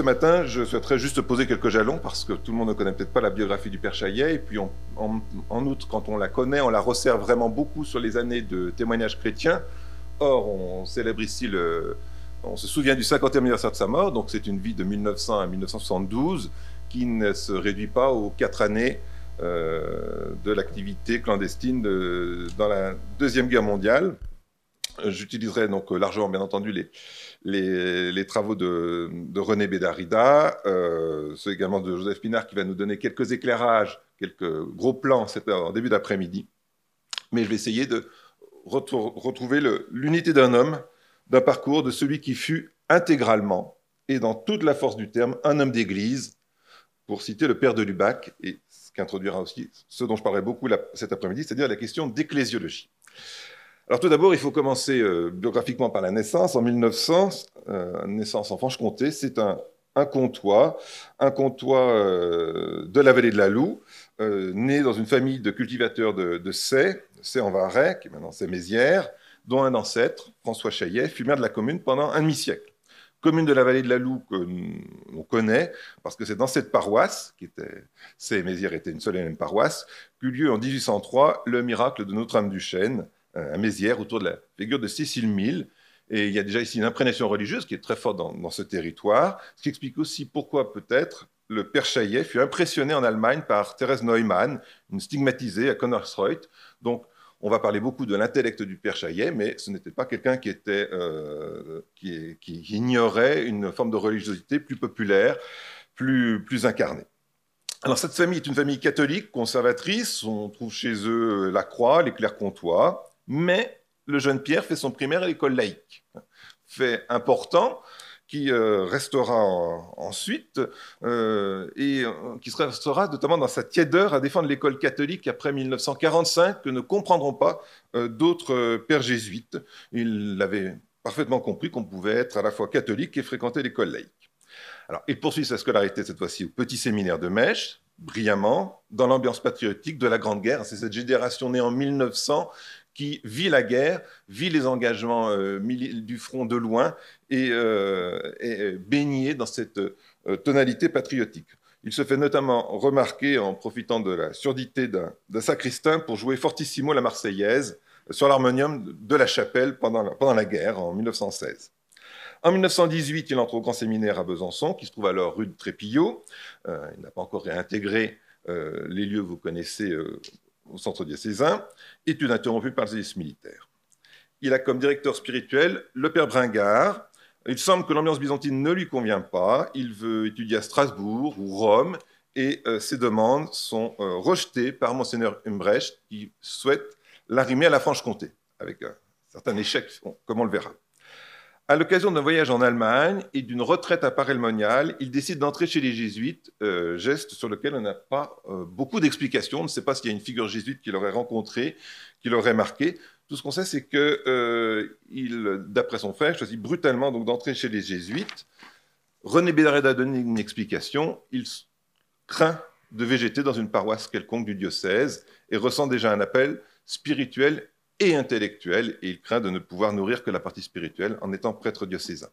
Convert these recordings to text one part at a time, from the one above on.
ce matin, je souhaiterais juste poser quelques jalons parce que tout le monde ne connaît peut-être pas la biographie du Père Chaillet. Et puis, en, outre, quand on la connaît, on la resserre vraiment beaucoup sur les années de témoignage chrétien. Or, on célèbre ici le. On se souvient du 50e anniversaire de sa mort, donc c'est une vie de 1900 à 1972 qui ne se réduit pas aux quatre années euh, de l'activité clandestine dans la Deuxième Guerre mondiale. J'utiliserai donc largement, bien entendu, les, les, travaux de, René Bédarida, euh, ceux également de Joseph Pinard qui va nous donner quelques éclairages, quelques gros plans en début d'après-midi. Mais je vais essayer de retrouver l'unité d'un homme, d'un parcours, de celui qui fut intégralement et dans toute la force du terme un homme d'église, pour citer le père de Lubac, et ce qui introduira aussi ce dont je parlerai beaucoup cet après-midi, c'est-à-dire la question d'ecclésiologie. Alors tout d'abord, il faut commencer euh, biographiquement par la naissance. En 1900, euh, naissance en Franche-Comté, c'est un, un, comtois, un comtois euh, de la vallée de la Loue, né dans une famille de cultivateurs de, de Sey, en Varay, qui est maintenant Sey-Mézières, dont un ancêtre, François Chaillet, fut maire de la commune pendant un demi-siècle commune de la vallée de la Loue que l'on connaît, parce que c'est dans cette paroisse, qui était, c'est Mézières était une seule et même paroisse, qu'eut lieu en 1803 le miracle de Notre-Dame du Chêne, euh, à Mézières, autour de la figure de Cécile Mille. Et il y a déjà ici une imprégnation religieuse qui est très forte dans, ce territoire, ce qui explique aussi pourquoi peut-être le père Chaillet fut impressionné en Allemagne par Thérèse Neumann, une stigmatisée à Connersreuth. Donc, on va parler beaucoup de l'intellect du père Chaillet, mais ce n'était pas quelqu'un qui, était, euh, qui, ignorait une forme de religiosité plus populaire, plus, plus incarnée. Alors cette famille est une famille catholique, conservatrice, on trouve chez eux la croix, les clercs comtois, mais le jeune Pierre fait son primaire à l'école laïque. Fait important, qui euh, restera ensuite euh, et euh, qui restera notamment dans sa tièdeur à défendre l'école catholique après 1945 que ne comprendront pas d'autres pères jésuites. Il avait parfaitement compris qu'on pouvait être à la fois catholique et fréquenter l'école laïque. Alors, il poursuit sa scolarité cette fois-ci au petit séminaire de Mèche, brillamment, dans l'ambiance patriotique de la Grande Guerre. C'est cette génération née en 1900 qui vit la guerre, vit les engagements euh, du front de loin et euh, est euh, baigné dans cette tonalité patriotique. Il se fait notamment remarquer en profitant de la surdité d'un sacristain pour jouer fortissimo la Marseillaise sur l'harmonium de la chapelle pendant la, pendant la guerre en 1916. En 1918, il entre au grand séminaire à Besançon, qui se trouve alors rue de Trépillot. il n'a pas encore réintégré les lieux que vous connaissez au centre diocésain, étude interrompue par le service militaire. Il a comme directeur spirituel le père Bringard. Il semble que l'ambiance byzantine ne lui convient pas. Il veut étudier à Strasbourg ou Rome et euh, ses demandes sont euh, rejetées par monseigneur Umbrecht qui souhaite l'arrimer à la Franche-Comté, avec un certain échec, comme on le verra. À l'occasion d'un voyage en Allemagne et d'une retraite à Paray-le-Monial, il décide d'entrer chez les jésuites, euh, geste sur lequel on n'a pas euh, beaucoup d'explications. On ne sait pas s'il y a une figure jésuite qu'il aurait rencontrée, qui l'aurait marqué. Tout ce qu'on sait, c'est que, euh, d'après son frère, choisit brutalement donc d'entrer chez les jésuites. René Bédareda donne une explication. Il craint de végéter dans une paroisse quelconque du diocèse et ressent déjà un appel spirituel et intellectuel, et il craint de ne pouvoir nourrir que la partie spirituelle en étant prêtre diocésain.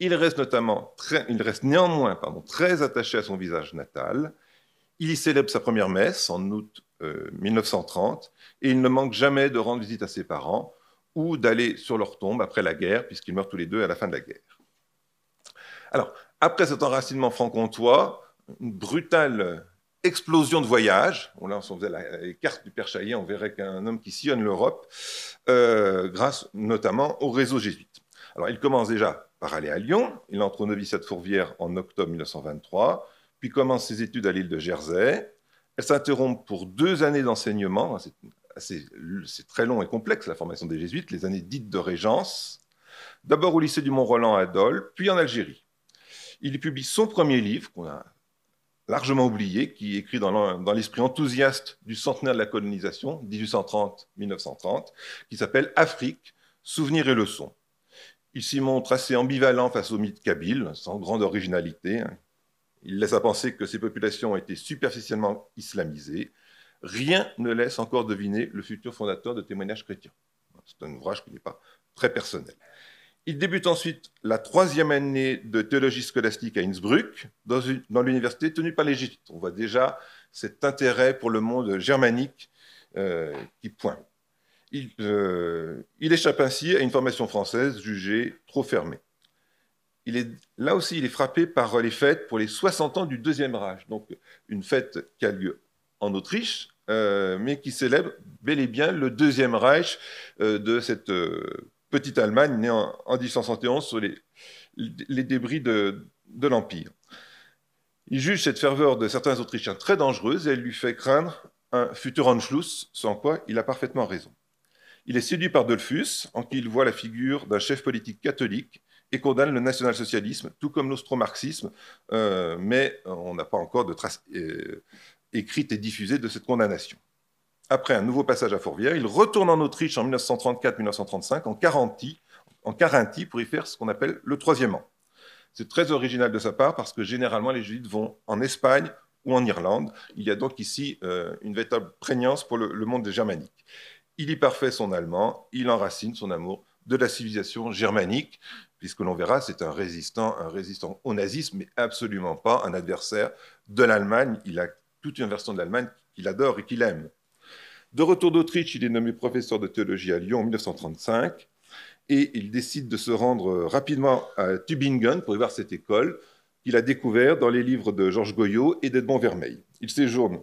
Il reste notamment, il reste néanmoins pardon, très attaché à son visage natal. Il y célèbre sa première messe en août 1930, euh, et il ne manque jamais de rendre visite à ses parents ou d'aller sur leur tombe après la guerre, puisqu'ils meurent tous les deux à la fin de la guerre. Alors, après cet enracinement franc-comtois, une explosion de voyage. là, si on faisait la, les cartes du Père Chaillet, on verrait qu'un homme qui sillonne l'Europe, euh, grâce notamment au réseau jésuite. Alors, il commence déjà par aller à Lyon. Il entre au noviciat de Fourvière en octobre 1923, puis commence ses études à l'île de Jersey. Elle s'interrompt pour deux années d'enseignement. C'est très long et complexe, la formation des jésuites, les années dites de régence. D'abord au lycée du Mont-Roland à Dole, puis en Algérie. Il publie son premier livre, qu'on a largement oublié, qui écrit dans l'esprit enthousiaste du centenaire de la colonisation, 1830-1930, qui s'appelle Afrique, souvenirs et leçons. Il s'y montre assez ambivalent face au mythe kabyle, sans grande originalité. Il laisse à penser que ces populations ont été superficiellement islamisées. Rien ne laisse encore deviner le futur fondateur de témoignages chrétiens. C'est un ouvrage qui n'est pas très personnel. Il débute ensuite la troisième année de théologie scolastique à Innsbruck, dans, l'université tenue par les Jésuites. On voit déjà cet intérêt pour le monde germanique euh, qui pointe. Il, euh, il, échappe ainsi à une formation française jugée trop fermée. Là aussi, il est frappé par les fêtes pour les 60 ans du Deuxième Reich, donc une fête qui a lieu en Autriche, euh, mais qui célèbre bel et bien le Deuxième Reich de cette petite Allemagne née en, en 1871 sur les, débris de, l'Empire. Il juge cette ferveur de certains Autrichiens très dangereuse et elle lui fait craindre un futur Anschluss, sans quoi il a parfaitement raison. Il est séduit par Dollfuss, en qui il voit la figure d'un chef politique catholique et condamne le national-socialisme, tout comme l'austro-marxisme, euh, mais on n'a pas encore de traces euh, écrites et diffusées de cette condamnation. Après un nouveau passage à Fourvière, il retourne en Autriche en 1934-1935, en Carinthie, pour y faire ce qu'on appelle le troisième an. C'est très original de sa part parce que généralement les jésuites vont en Espagne ou en Irlande. Il y a donc ici euh, une véritable prégnance pour le, le monde germanique. Il y parfait son allemand, il enracine son amour de la civilisation germanique, puisque l'on verra, c'est un résistant, un résistant au nazisme, mais absolument pas un adversaire de l'Allemagne. Il a toute une version de l'Allemagne qu'il adore et qu'il aime. De retour d'Autriche, il est nommé professeur de théologie à Lyon en 1935 et il décide de se rendre rapidement à Tübingen pour y voir cette école qu'il a découvert dans les livres de Georges Goyot et d'Edmond Vermeil. Il séjourne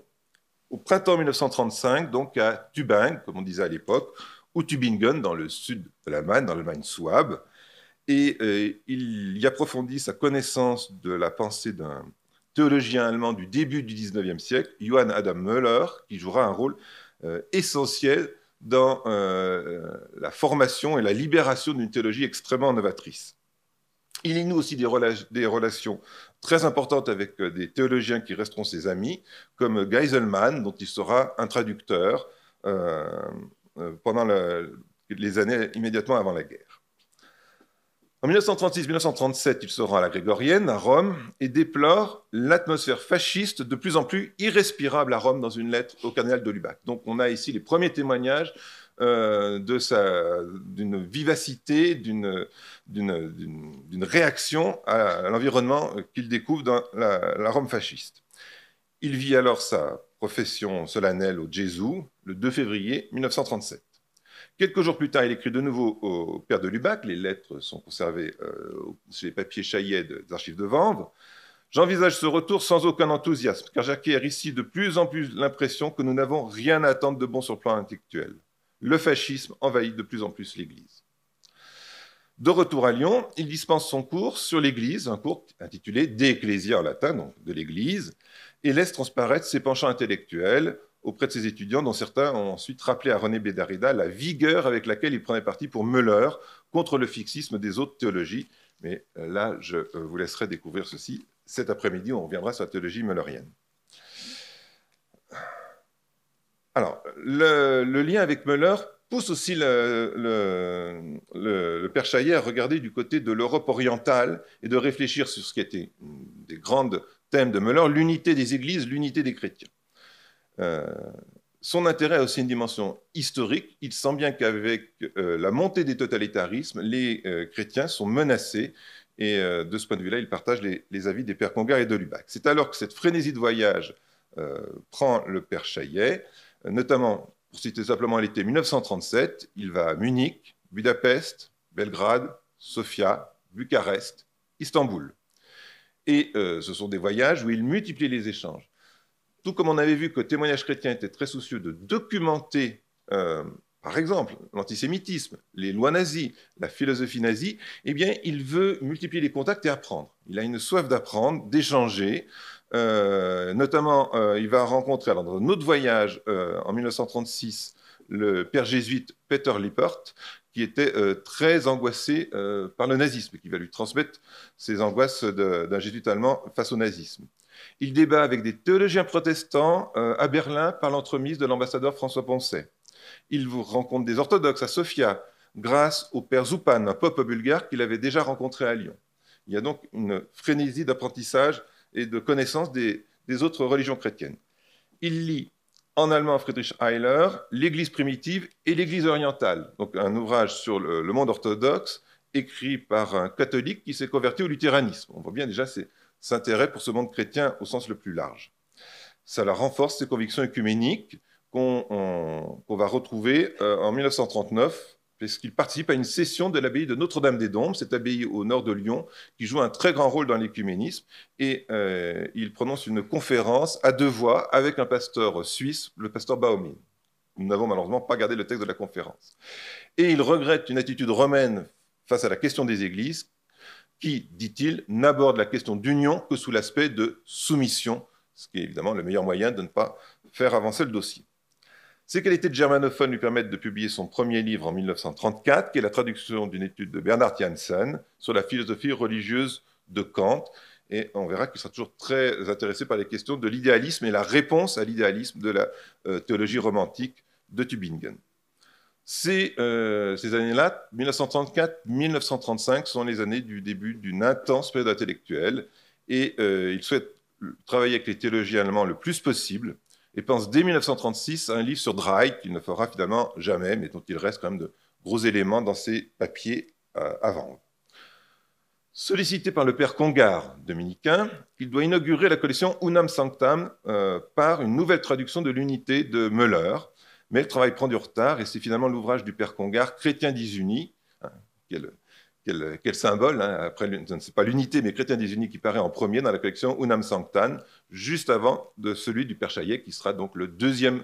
au printemps 1935, donc à Tübingen, comme on disait à l'époque, ou Tübingen, dans le sud de l'Allemagne, dans l'Allemagne souabe, et euh, il y approfondit sa connaissance de la pensée d'un théologien allemand du début du XIXe siècle, Johann Adam Müller, qui jouera un rôle essentiel dans euh, la formation et la libération d'une théologie extrêmement novatrice. Il y noue aussi des, rela des, relations très importantes avec euh, des théologiens qui resteront ses amis, comme Geiselmann, dont il sera un traducteur euh, euh pendant le, les années immédiatement avant la guerre. En 1936-1937, il se rend à la Grégorienne, à Rome, et déplore l'atmosphère fasciste de plus en plus irrespirable à Rome dans une lettre au cardinal de Lubac. Donc on a ici les premiers témoignages euh, d'une vivacité, d'une réaction à, l'environnement qu'il découvre dans la, la, Rome fasciste. Il vit alors sa profession solennelle au Jésus le 2 février 1937. Quelques jours plus tard, il écrit de nouveau au père de Lubac. Les lettres sont conservées euh, sur les papiers Chaillet des archives de Vanves. J'envisage ce retour sans aucun enthousiasme, car j'acquiers ici de plus en plus l'impression que nous n'avons rien à attendre de bon sur le plan intellectuel. Le fascisme envahit de plus en plus l'Église. De retour à Lyon, il dispense son cours sur l'Église, un cours intitulé De Ecclesia en latin, donc de l'Église, et laisse transparaître ses penchants intellectuels auprès de ses étudiants, dont certains ont ensuite rappelé à René Bédarida la vigueur avec laquelle il prenait parti pour Müller contre le fixisme des autres théologies. Mais euh, là, je euh, vous laisserai découvrir ceci cet après-midi, on reviendra sur la théologie müllerienne. Alors, le, lien avec Müller pousse aussi le, Père Chaillet à regarder du côté de l'Europe orientale et de réfléchir sur ce qui était des grands thèmes de Müller, l'unité des églises, l'unité des chrétiens. Euh, son intérêt a aussi une dimension historique. Il sent bien qu'avec euh, la montée des totalitarismes, les euh, chrétiens sont menacés. Et de ce point de vue-là, il partage les, avis des pères Congar et de Lubac. C'est alors que cette frénésie de voyage prend le père Chaillet, notamment, pour citer simplement l'été 1937, il va à Munich, Budapest, Belgrade, Sofia, Bucarest, Istanbul. Et ce sont des voyages où il multiplie les échanges tout comme on avait vu que témoignage chrétien était très soucieux de documenter, euh, par exemple, l'antisémitisme, les lois nazies, la philosophie nazie, eh bien, il veut multiplier les contacts et apprendre. Il a une soif d'apprendre, d'échanger. Euh, notamment, euh, il va rencontrer, dans un autre voyage, en 1936, le père jésuite Peter Lippert, qui était très angoissé par le nazisme, qui va lui transmettre ses angoisses d'un jésuite allemand face au nazisme. Il débat avec des théologiens protestants euh, à Berlin par l'entremise de l'ambassadeur François Poncet. Il vous rencontre des orthodoxes à Sofia grâce au père Zoupan, un pope bulgare qu'il avait déjà rencontré à Lyon. Il y a donc une frénésie d'apprentissage et de connaissance des, autres religions chrétiennes. Il lit en allemand Friedrich Heiler, l'Église primitive et l'Église orientale, donc un ouvrage sur le, le monde orthodoxe écrit par un catholique qui s'est converti au luthéranisme. On voit bien déjà cet intérêt pour ce monde chrétien au sens le plus large. Ça la renforce ses convictions écuméniques qu'on va retrouver euh, en 1939 puisqu'il participe à une session de l'abbaye de Notre-Dame-des-Dombes, cette abbaye au nord de Lyon, qui joue un très grand rôle dans l'écuménisme, et euh, il prononce une conférence à deux voix avec un pasteur suisse, le pasteur Baumine. Nous n'avons malheureusement pas gardé le texte de la conférence. Et il regrette une attitude romaine face à la question des églises, qui, dit-il, n'aborde la question d'union que sous l'aspect de soumission, ce qui est évidemment le meilleur moyen de ne pas faire avancer le dossier. Ces qualités de germanophone lui permettent de publier son premier livre en 1934, qui est la traduction d'une étude de Bernard Janssen sur la philosophie religieuse de Kant. Et on verra qu'il sera toujours très intéressé par les questions de l'idéalisme et la réponse à l'idéalisme de la euh, théologie romantique de Tübingen. Ces, euh, ces années-là, 1934-1935, sont les années du début d'une intense période intellectuelle. Et euh, il souhaite travailler avec les théologiens allemands le plus possible et pense dès 1936 à un livre sur Drey qu'il ne fera finalement jamais, mais dont il reste quand même de gros éléments dans ses papiers euh, avant. Sollicité par le père Congar, dominicain, il doit inaugurer la collection Unam Sanctam euh, par une nouvelle traduction de l'unité de Müller, mais le travail prend du retard et c'est finalement l'ouvrage du père Congar, Chrétien Unis, hein, quel, symbole, hein, après, ce pas l'unité, mais Chrétien des Unis qui paraît en premier dans la collection Unam Sanctan, juste avant de celui du Père Chaillet, qui sera donc le deuxième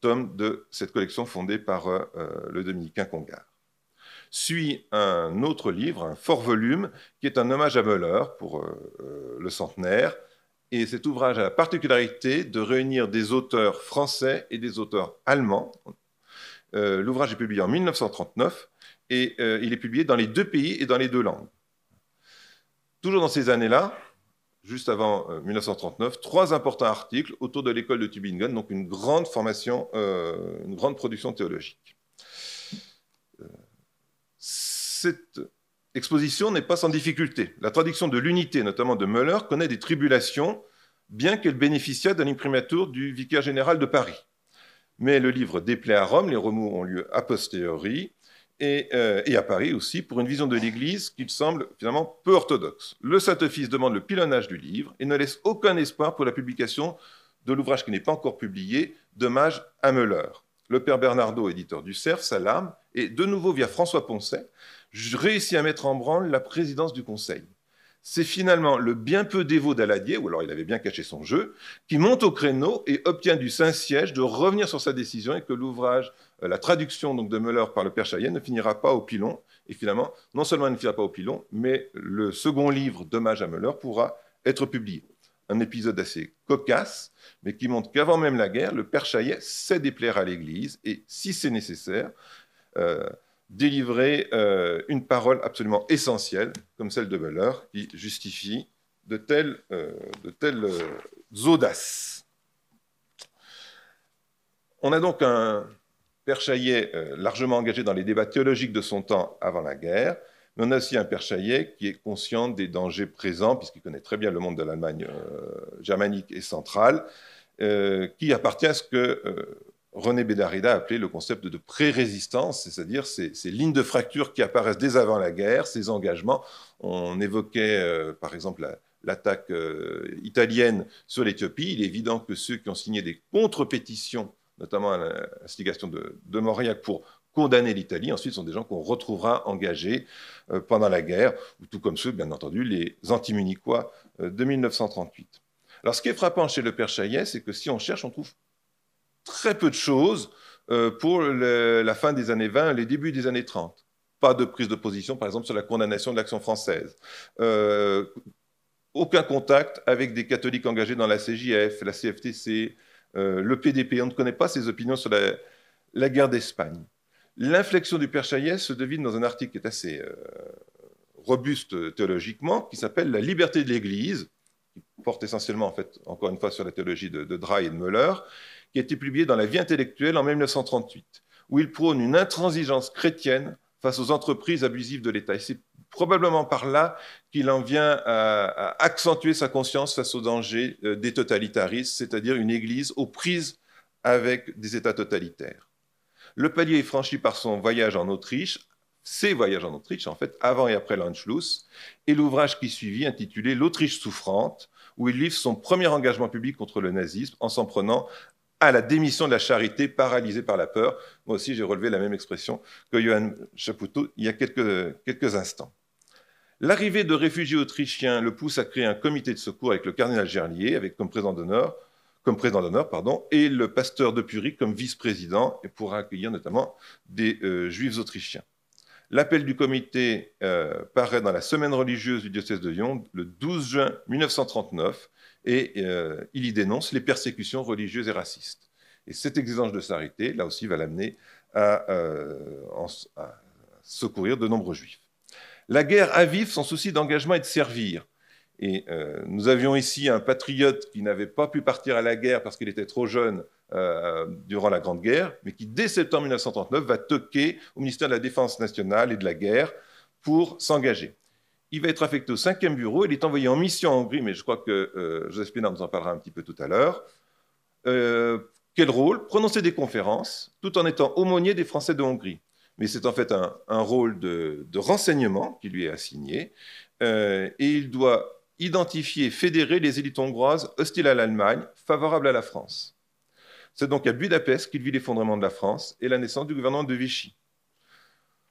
tome de cette collection fondée par euh, euh, le dominicain Congar. Suit un autre livre, un fort volume, qui est un hommage à Müller pour euh, le centenaire. Et cet ouvrage a la particularité de réunir des auteurs français et des auteurs allemands. L'ouvrage est publié en 1939 et euh, il est publié dans les deux pays et dans les deux langues. Toujours dans ces années-là, juste avant 1939, euh, trois importants articles autour de l'école de Tübingen, donc une grande formation, euh, une grande production théologique. Cette exposition n'est pas sans difficulté. La traduction de l'unité, notamment de Müller, connaît des tribulations, bien qu'elle bénéficiât d'un imprimatur du vicaire général de Paris. Mais le livre déplaît à Rome, les remous ont lieu a posteriori, euh, et, à Paris aussi, pour une vision de l'Église qui semble finalement peu orthodoxe. Le Saint-Office demande le pilonnage du livre et ne laisse aucun espoir pour la publication de l'ouvrage qui n'est pas encore publié, Dommage à Müller. Le père Bernardo, éditeur du Cerf, s'alarme et, de nouveau via François Poncet, réussit à mettre en branle la présidence du Conseil c'est finalement le bien peu dévot d'Aladier, ou alors il avait bien caché son jeu, qui monte au créneau et obtient du Saint-Siège de revenir sur sa décision et que l'ouvrage, euh, la traduction donc de Müller par le Père Chayenne ne finira pas au pilon. Et finalement, non seulement il ne finira pas au pilon, mais le second livre d'hommage à Müller pourra être publié. Un épisode assez cocasse, mais qui montre qu'avant même la guerre, le Père Chaillet sait déplaire à l'Église et, si c'est nécessaire, euh, délivrer euh, une parole absolument essentielle, comme celle de Müller, qui justifie de telles, euh, de telles euh, audaces. On a donc un Père Chaillet largement engagé dans les débats théologiques de son temps avant la guerre, mais on a aussi un Père Chaillet qui est conscient des dangers présents, puisqu'il connaît très bien le monde de l'Allemagne germanique et centrale, qui appartient à ce que René Bédarida a appelé le concept de pré-résistance, c'est-à-dire ces, lignes de fracture qui apparaissent dès avant la guerre, ces engagements. On évoquait euh, par exemple l'attaque euh, italienne sur l'Éthiopie. Il est évident que ceux qui ont signé des contre-pétitions, notamment à l'instigation de, Mauriac pour condamner l'Italie, ensuite sont des gens qu'on retrouvera engagés euh, pendant la guerre, tout comme ceux, bien entendu, les anti-munichois de 1938. Alors ce qui est frappant chez le père Chaillet, c'est que si on cherche, on trouve très peu de choses euh, pour la fin des années 20 les débuts des années 30. Pas de prise de position, par exemple, sur la condamnation de l'action française. Euh, aucun contact avec des catholiques engagés dans la CJF, la CFTC, euh, le PDP. On ne connaît pas ses opinions sur la, guerre d'Espagne. L'inflexion du Père Chaillet se devine dans un article qui est assez robuste théologiquement, qui s'appelle La liberté de l'Église, qui porte essentiellement, en fait, encore une fois, sur la théologie de, de et de Müller, qui a été publié dans La vie intellectuelle en 1938, où il prône une intransigeance chrétienne face aux entreprises abusives de l'État. Et c'est probablement par là qu'il en vient à, accentuer sa conscience face aux dangers euh, des totalitaristes, c'est-à-dire une Église aux prises avec des États totalitaires. Le palier est franchi par son voyage en Autriche, ses voyages en Autriche, en fait, avant et après l'Anschluss, et l'ouvrage qui suivit, intitulé L'Autriche souffrante, où il livre son premier engagement public contre le nazisme en s'en prenant à la démission de la charité paralysée par la peur. Moi aussi, j'ai relevé la même expression que Johann Chapoutot il y a quelques, instants. L'arrivée de réfugiés autrichiens le pousse à créer un comité de secours avec le cardinal Gerlier, avec comme président d'honneur, et le pasteur de Purie comme vice-président, et pour accueillir notamment des euh, juifs autrichiens. L'appel du comité euh, paraît dans la semaine religieuse du diocèse de Lyon le 12 juin 1939 et euh, il y dénonce les persécutions religieuses et racistes. Et cette exigence de charité, là aussi, va l'amener à, euh, à, secourir de nombreux juifs. La guerre avive son souci d'engagement et de servir. Et nous avions ici un patriote qui n'avait pas pu partir à la guerre parce qu'il était trop jeune euh, durant la Grande Guerre, mais qui, dès septembre 1939, va toquer au ministère de la Défense nationale et de la guerre pour s'engager. Il va être affecté au 5e bureau, il est envoyé en mission en Hongrie, mais je crois que euh, Joseph Pinard nous en parlera un petit peu tout à l'heure. Euh, quel rôle? Prononcer des conférences, tout en étant aumônier des Français de Hongrie. Mais c'est en fait un, rôle de, de, renseignement qui lui est assigné, et il doit identifier, fédérer les élites hongroises hostiles à l'Allemagne, favorables à la France. C'est donc à Budapest qu'il vit l'effondrement de la France et la naissance du gouvernement de Vichy.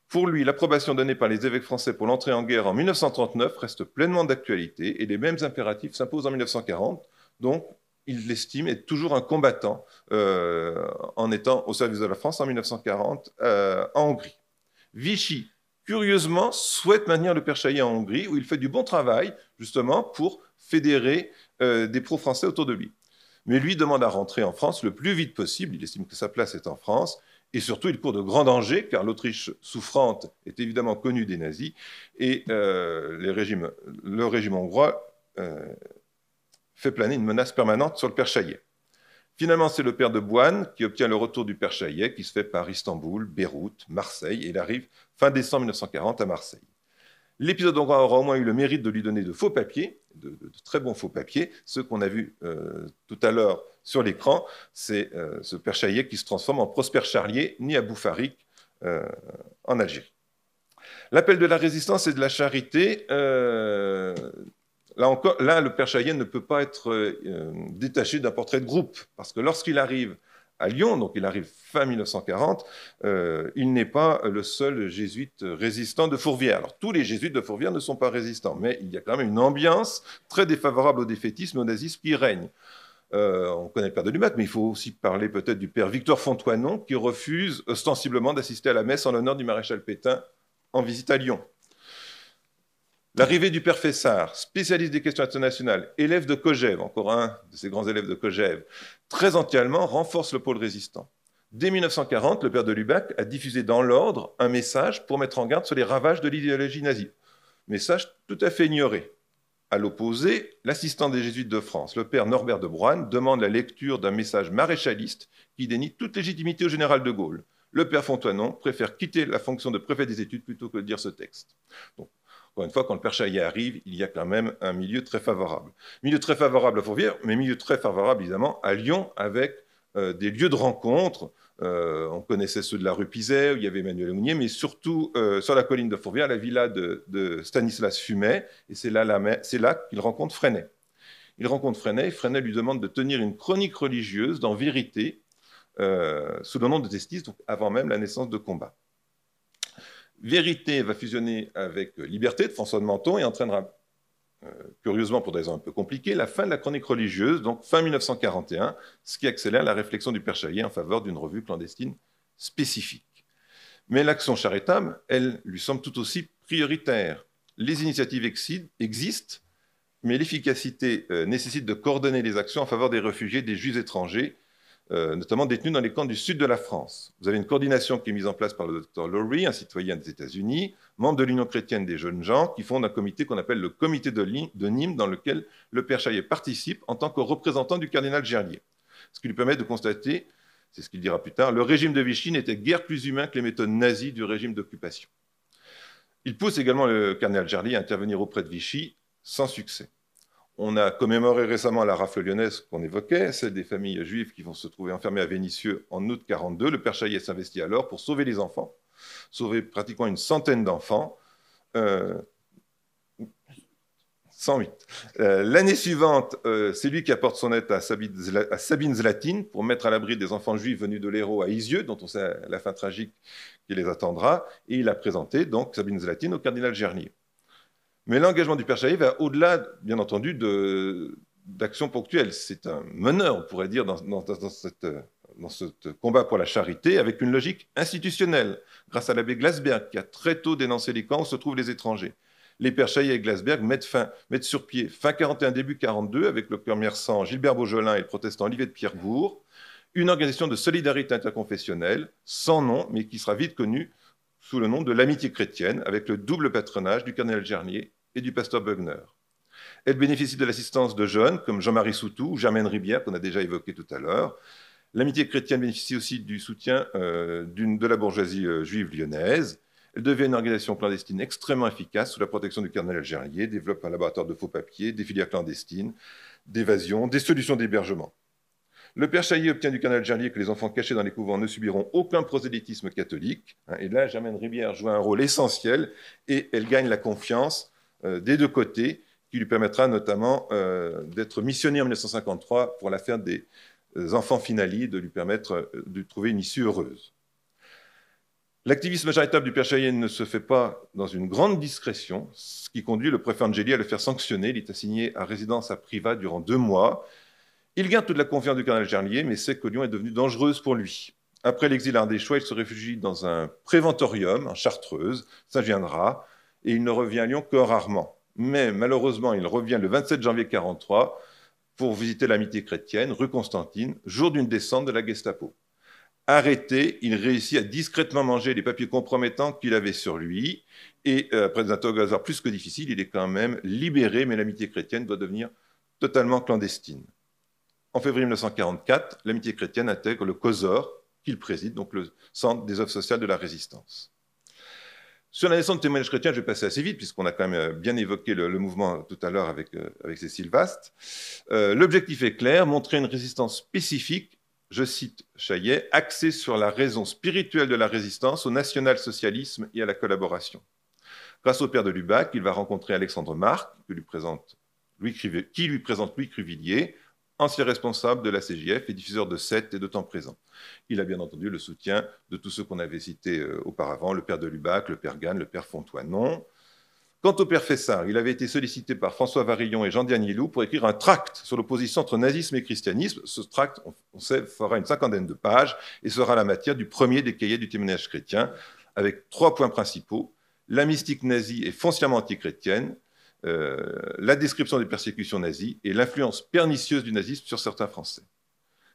Pour lui, l'approbation donnée par les évêques français pour l'entrée en guerre en 1939 reste pleinement d'actualité et les mêmes impératifs s'imposent en 1940. Donc, il l'estime être toujours un combattant euh, en étant au service de la France en 1940 euh, en Hongrie. Vichy, curieusement, souhaite maintenir le Père Chaillet en Hongrie, où il fait du bon travail, justement, pour fédérer euh, des pro-français autour de lui mais lui demande à rentrer en France le plus vite possible. Il estime que sa place est en France. Et surtout, il court de grands dangers, car l'Autriche souffrante est évidemment connue des nazis, et euh, le régime hongrois euh, fait planer une menace permanente sur le père Chaillet. Finalement, c'est le père de Boine qui obtient le retour du père Chaillet, qui se fait par Istanbul, Beyrouth, Marseille, et il arrive fin décembre 1940 à Marseille. L'épisode hongrois aura au moins eu le mérite de lui donner de faux papiers, de, très bons faux papiers, ceux qu'on a vus euh, tout à l'heure sur l'écran. C'est euh, ce père qui se transforme en Prosper Charlier, né à Boufarik, euh, en Algérie. L'appel de la résistance et de la charité, là encore, là, le père Chaillet ne peut pas être détaché d'un portrait de groupe, parce que lorsqu'il arrive à Lyon, donc il arrive fin 1940, euh, il n'est pas le seul jésuite résistant de Fourvière. Alors tous les jésuites de Fourvière ne sont pas résistants, mais il y a quand même une ambiance très défavorable au défaitisme et au nazisme qui règne. Euh, on connaît le père de Lumac, mais il faut aussi parler peut-être du père Victor Fontoinon, qui refuse ostensiblement d'assister à la messe en l'honneur du maréchal Pétain en visite à Lyon. L'arrivée du père Fessard, spécialiste des questions internationales, élève de Kogève, encore un de ces grands élèves de Kogève, très anti-allemand, renforce le pôle résistant. Dès 1940, le père de Lubac a diffusé dans l'ordre un message pour mettre en garde sur les ravages de l'idéologie nazie. Message tout à fait ignoré. À l'opposé, l'assistant des jésuites de France, le père Norbert de Broine, demande la lecture d'un message maréchaliste qui dénie toute légitimité au général de Gaulle. Le père Fontoinon préfère quitter la fonction de préfet des études plutôt que de dire ce texte. Encore une fois, quand le père Chaillet arrive, il y a quand même un milieu très favorable. Milieu très favorable à Fourvière, mais milieu très favorable évidemment à Lyon avec euh, des lieux de rencontre. Euh, on connaissait ceux de la rue Pizet, où il y avait Emmanuel Mounier, mais surtout euh, sur la colline de Fourvière, la villa de, Stanislas Fumet, et c'est là, qu'il rencontre Freinet. Il rencontre Freinet, et Freinet lui demande de tenir une chronique religieuse dans Vérité, sous le nom de Testis, donc avant même la naissance de Combat. Vérité va fusionner avec Liberté de François de Menton et entraînera, euh, curieusement pour des raisons un peu compliquées, la fin de la chronique religieuse, donc fin 1941, ce qui accélère la réflexion du Père Chaillet en faveur d'une revue clandestine spécifique. Mais l'action charitable, elle, lui semble tout aussi prioritaire. Les initiatives existent, mais l'efficacité euh, nécessite de coordonner les actions en faveur des réfugiés, des juifs étrangers, euh, notamment détenus dans les camps du sud de la France. Vous avez une coordination qui est mise en place par le docteur Lowry, un citoyen des États-Unis, membre de l'Union chrétienne des jeunes gens, qui fonde un comité qu'on appelle le comité de, Nîmes, dans lequel le père Chaillet participe en tant que représentant du cardinal Gerlier. Ce qui lui permet de constater, c'est ce qu'il dira plus tard, le régime de Vichy n'était guère plus humain que les méthodes nazies du régime d'occupation. Il pousse également le cardinal Gerlier à intervenir auprès de Vichy sans succès. On a commémoré récemment la rafle lyonnaise qu'on évoquait, celle des familles juives qui vont se trouver enfermées à Vénissieux en août 42. Le père Chaillet s'investit alors pour sauver les enfants. sauvé pratiquement une centaine d'enfants. 108. Euh, l'année suivante, euh, c'est lui qui apporte son aide à Sabine, Zlatine pour mettre à l'abri des enfants juifs venus de l'Hérault à Isieux, dont on sait la fin tragique qui les attendra. Et il a présenté donc Sabine Zlatine au cardinal Gernier. Mais l'engagement du Père Chaillet va au-delà, bien entendu, d'actions ponctuelles. C'est un meneur, on pourrait dire, dans, cette, dans ce combat pour la charité, avec une logique institutionnelle, grâce à l'abbé Glasberg, qui a très tôt dénoncé les camps où se trouvent les étrangers. Les pères Chaillet et Glasberg mettent, fin, mettent sur pied fin 41, début 42, avec le commerçant Gilbert Beaujolin et le protestant Olivier de Pierrebourg, une organisation de solidarité interconfessionnelle, sans nom, mais qui sera vite connue sous le nom de l'Amitié chrétienne, avec le double patronage du cardinal Gernier et du pasteur Bugner. Elle bénéficie de l'assistance de jeunes comme Jean-Marie Soutou ou Germaine Ribière, qu'on a déjà évoqué tout à l'heure. L'amitié chrétienne bénéficie aussi du soutien euh, de la bourgeoisie euh, juive lyonnaise. Elle devient une organisation clandestine extrêmement efficace sous la protection du cardinal algérien, développe un laboratoire de faux papiers, des filières clandestines, d'évasion, des solutions d'hébergement. Le père Chaillet obtient du cardinal algérien que les enfants cachés dans les couvents ne subiront aucun prosélytisme catholique. Hein, et là, Germaine Ribière joue un rôle essentiel et elle gagne la confiance des deux côtés, qui lui permettra notamment euh, d'être missionné en 1953 pour l'affaire des euh, enfants finaliers, de lui permettre de trouver une issue heureuse. L'activisme charitable du Père Cheyenne ne se fait pas dans une grande discrétion, ce qui conduit le préfet Angeli à le faire sanctionner. Il est assigné à résidence à Privat durant deux mois. Il garde toute la confiance du cardinal Gerlier, mais sait que Lyon est devenue dangereuse pour lui. Après l'exil ardéchois, il se réfugie dans un préventorium en Chartreuse, ça viendra, et il ne revient à Lyon que rarement. Mais malheureusement, il revient le 27 janvier 1943 pour visiter l'amitié chrétienne, rue Constantine, jour d'une descente de la Gestapo. Arrêté, il réussit à discrètement manger les papiers compromettants qu'il avait sur lui. Et euh, après des interrogatoires plus que difficiles, il est quand même libéré, mais l'amitié chrétienne doit devenir totalement clandestine. En février 1944, l'amitié chrétienne intègre le COSOR, qu'il préside, donc le Centre des œuvres sociales de la résistance. Sur la naissance de témoignage chrétien, je vais passer assez vite, puisqu'on a quand même euh, bien évoqué le, mouvement tout à l'heure avec, euh, avec Cécile Vaste. L'objectif est clair, montrer une résistance spécifique je cite Chaillet, axé sur la raison spirituelle de la résistance au national-socialisme et à la collaboration. Grâce au père de Lubac, il va rencontrer Alexandre Marc, qui lui présente Louis, Cruvillier, ancien responsable de la CJF et diffuseur de 7 et de temps présent. Il a bien entendu le soutien de tous ceux qu'on avait cités euh, auparavant, le père de Lubac, le père Gann, le père Fontoinon. Quant au père Fessard, il avait été sollicité par François Varillon et Jean Diagnilou pour écrire un tract sur l'opposition entre nazisme et christianisme. Ce tract, on sait, fera une cinquantaine de pages et sera la matière du premier des cahiers du témoignage chrétien, avec trois points principaux. La mystique nazie est foncièrement antichrétienne, la description des persécutions nazies et l'influence pernicieuse du nazisme sur certains Français.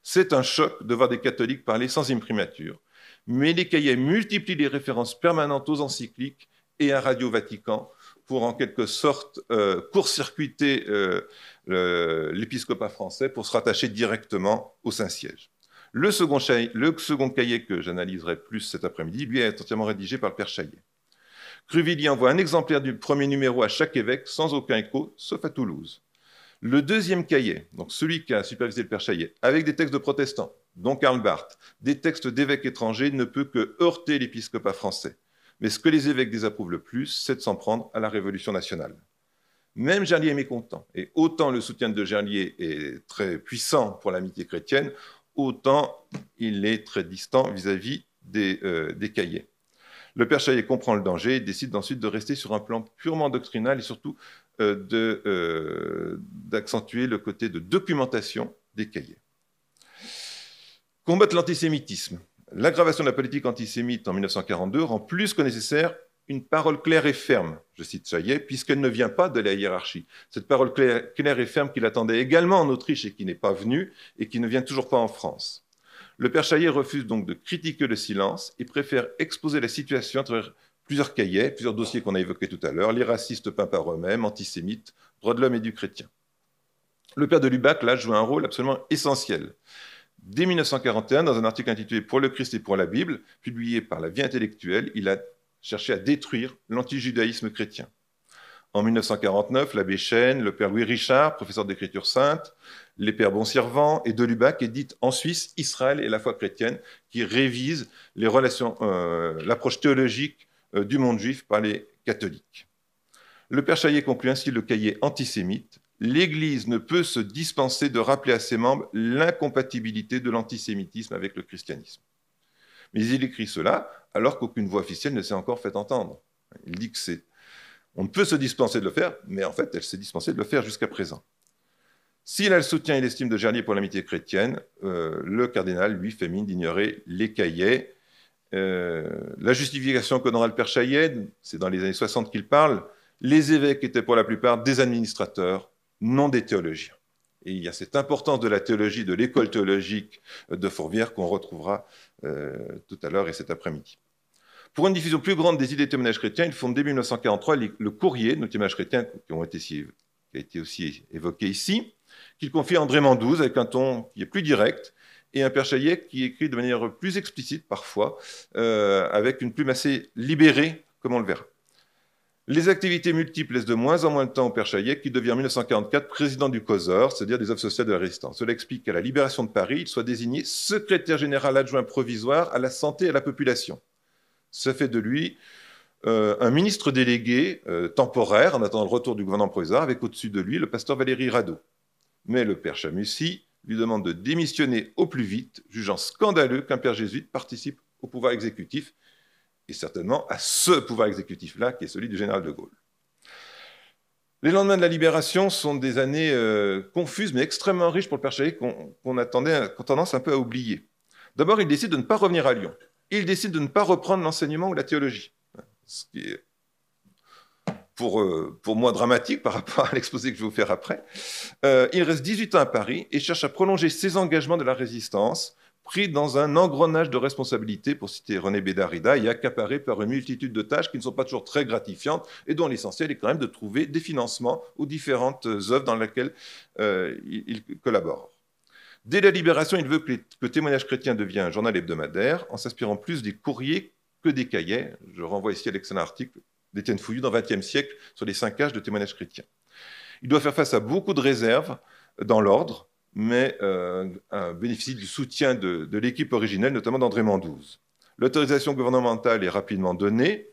C'est un choc de voir des catholiques parler sans imprimature, mais les cahiers multiplient les références permanentes aux encycliques et à Radio Vatican pour en quelque sorte euh, court-circuiter euh, l'épiscopat français pour se rattacher directement au Saint-Siège. Le second, le second, cahier que j'analyserai plus cet après-midi, lui, est entièrement rédigé par le père Chaillet. Cruvilly envoie un exemplaire du premier numéro à chaque évêque sans aucun écho, sauf à Toulouse. Le deuxième cahier, donc celui qui a supervisé le père Chaillet, avec des textes de protestants, dont Karl Barth, des textes d'évêques étrangers, ne peut que heurter l'épiscopat français. Mais ce que les évêques désapprouvent le plus, c'est de s'en prendre à la Révolution nationale. Même Gerlier est mécontent. Et autant le soutien de Gerlier est très puissant pour l'amitié chrétienne, autant il est très distant vis-à-vis euh, des, cahiers. Le père Chaillet comprend le danger et décide ensuite de rester sur un plan purement doctrinal et surtout euh, euh, d'accentuer le côté de documentation des cahiers. Combattre l'antisémitisme. L'aggravation de la politique antisémite en 1942 rend plus que nécessaire une parole claire et ferme, je cite Chaillet, puisqu'elle ne vient pas de la hiérarchie. Cette parole claire, et ferme qu'il attendait également en Autriche et qui n'est pas venue et qui ne vient toujours pas en France. Le père Chaillet refuse donc de critiquer le silence et préfère exposer la situation à travers plusieurs cahiers, plusieurs dossiers qu'on a évoqués tout à l'heure, les racistes peints par eux-mêmes, antisémites, droits de l'homme et du chrétien. Le père de Lubac, là, joue un rôle absolument essentiel. Dès 1941, dans un article intitulé Pour le Christ et pour la Bible, publié par la Vie intellectuelle, il a cherché à détruire l'antijudaïsme chrétien. En 1949, l'abbé Chêne, le père Louis Richard, professeur d'écriture sainte, les pères Bonservant et Delubac éditent en Suisse Israël et la foi chrétienne, qui révise euh, l'approche théologique euh, du monde juif par les catholiques. Le père Chaillet conclut ainsi le cahier antisémite. L'Église ne peut se dispenser de rappeler à ses membres l'incompatibilité de l'antisémitisme avec le christianisme. Mais il écrit cela alors qu'aucune voix officielle ne s'est encore fait entendre. Il dit que c'est on ne peut se dispenser de le faire, mais en fait, elle s'est dispensée de le faire jusqu'à présent. S'il a le soutien et l'estime de Gernier pour l'amitié chrétienne, euh, le cardinal, lui, fait mine d'ignorer les cahiers. Euh, la justification qu'honora le père Chaillet, c'est dans les années 60 qu'il parle, les évêques étaient pour la plupart des administrateurs, non des théologiens. Et il y a cette importance de la théologie, de l'école théologique de Fourvière qu'on retrouvera euh, tout à l'heure et cet après-midi. Pour une diffusion plus grande des idées de témoignages chrétiens, il fonde début 1943 le courrier de témoignages chrétiens qui a été aussi évoqué ici, qu'il confie à André Mandouze avec un ton qui est plus direct et un père Chaillet qui écrit de manière plus explicite parfois, euh, avec une plume assez libérée, comme on le verra. Les activités multiples laissent de moins en moins de temps au père Chaillet, qui devient en 1944 président du COSOR, c'est-à-dire des œuvres sociales de la résistance. Cela explique qu'à la libération de Paris, il soit désigné secrétaire général adjoint provisoire à la santé et à la population. Ça fait de lui euh, un ministre délégué euh, temporaire en attendant le retour du gouvernement provisoire, avec au-dessus de lui le pasteur Valéry Radeau. Mais le père Chamussy lui demande de démissionner au plus vite, jugeant scandaleux qu'un père jésuite participe au pouvoir exécutif, et certainement à ce pouvoir exécutif-là, qui est celui du général de Gaulle. Les lendemains de la libération sont des années euh, confuses, mais extrêmement riches pour le père Chaillet, qu'on attendait, qu'on tendance un peu à oublier. D'abord, il décide de ne pas revenir à Lyon il décide de ne pas reprendre l'enseignement ou la théologie. Est pour, euh, pour moi dramatique par rapport à l'exposé que je vais vous faire après. Euh, il reste 18 ans à Paris et cherche à prolonger ses engagements de la résistance, pris dans un engrenage de responsabilités, pour citer René Bédarida, et accaparé par une multitude de tâches qui ne sont pas toujours très gratifiantes et dont l'essentiel est quand même de trouver des financements aux différentes œuvres dans lesquelles euh, il collabore. Dès la Libération, il veut que, le témoignage chrétien devienne un journal hebdomadaire en s'inspirant plus des courriers que des cahiers. Je renvoie ici à l'excellent article d'Étienne Fouillou dans le XXe siècle sur les cinq âges de témoignage chrétien. Il doit faire face à beaucoup de réserves dans l'ordre, mais euh, bénéficie du soutien de, l'équipe originelle, notamment d'André Mandouze. L'autorisation gouvernementale est rapidement donnée.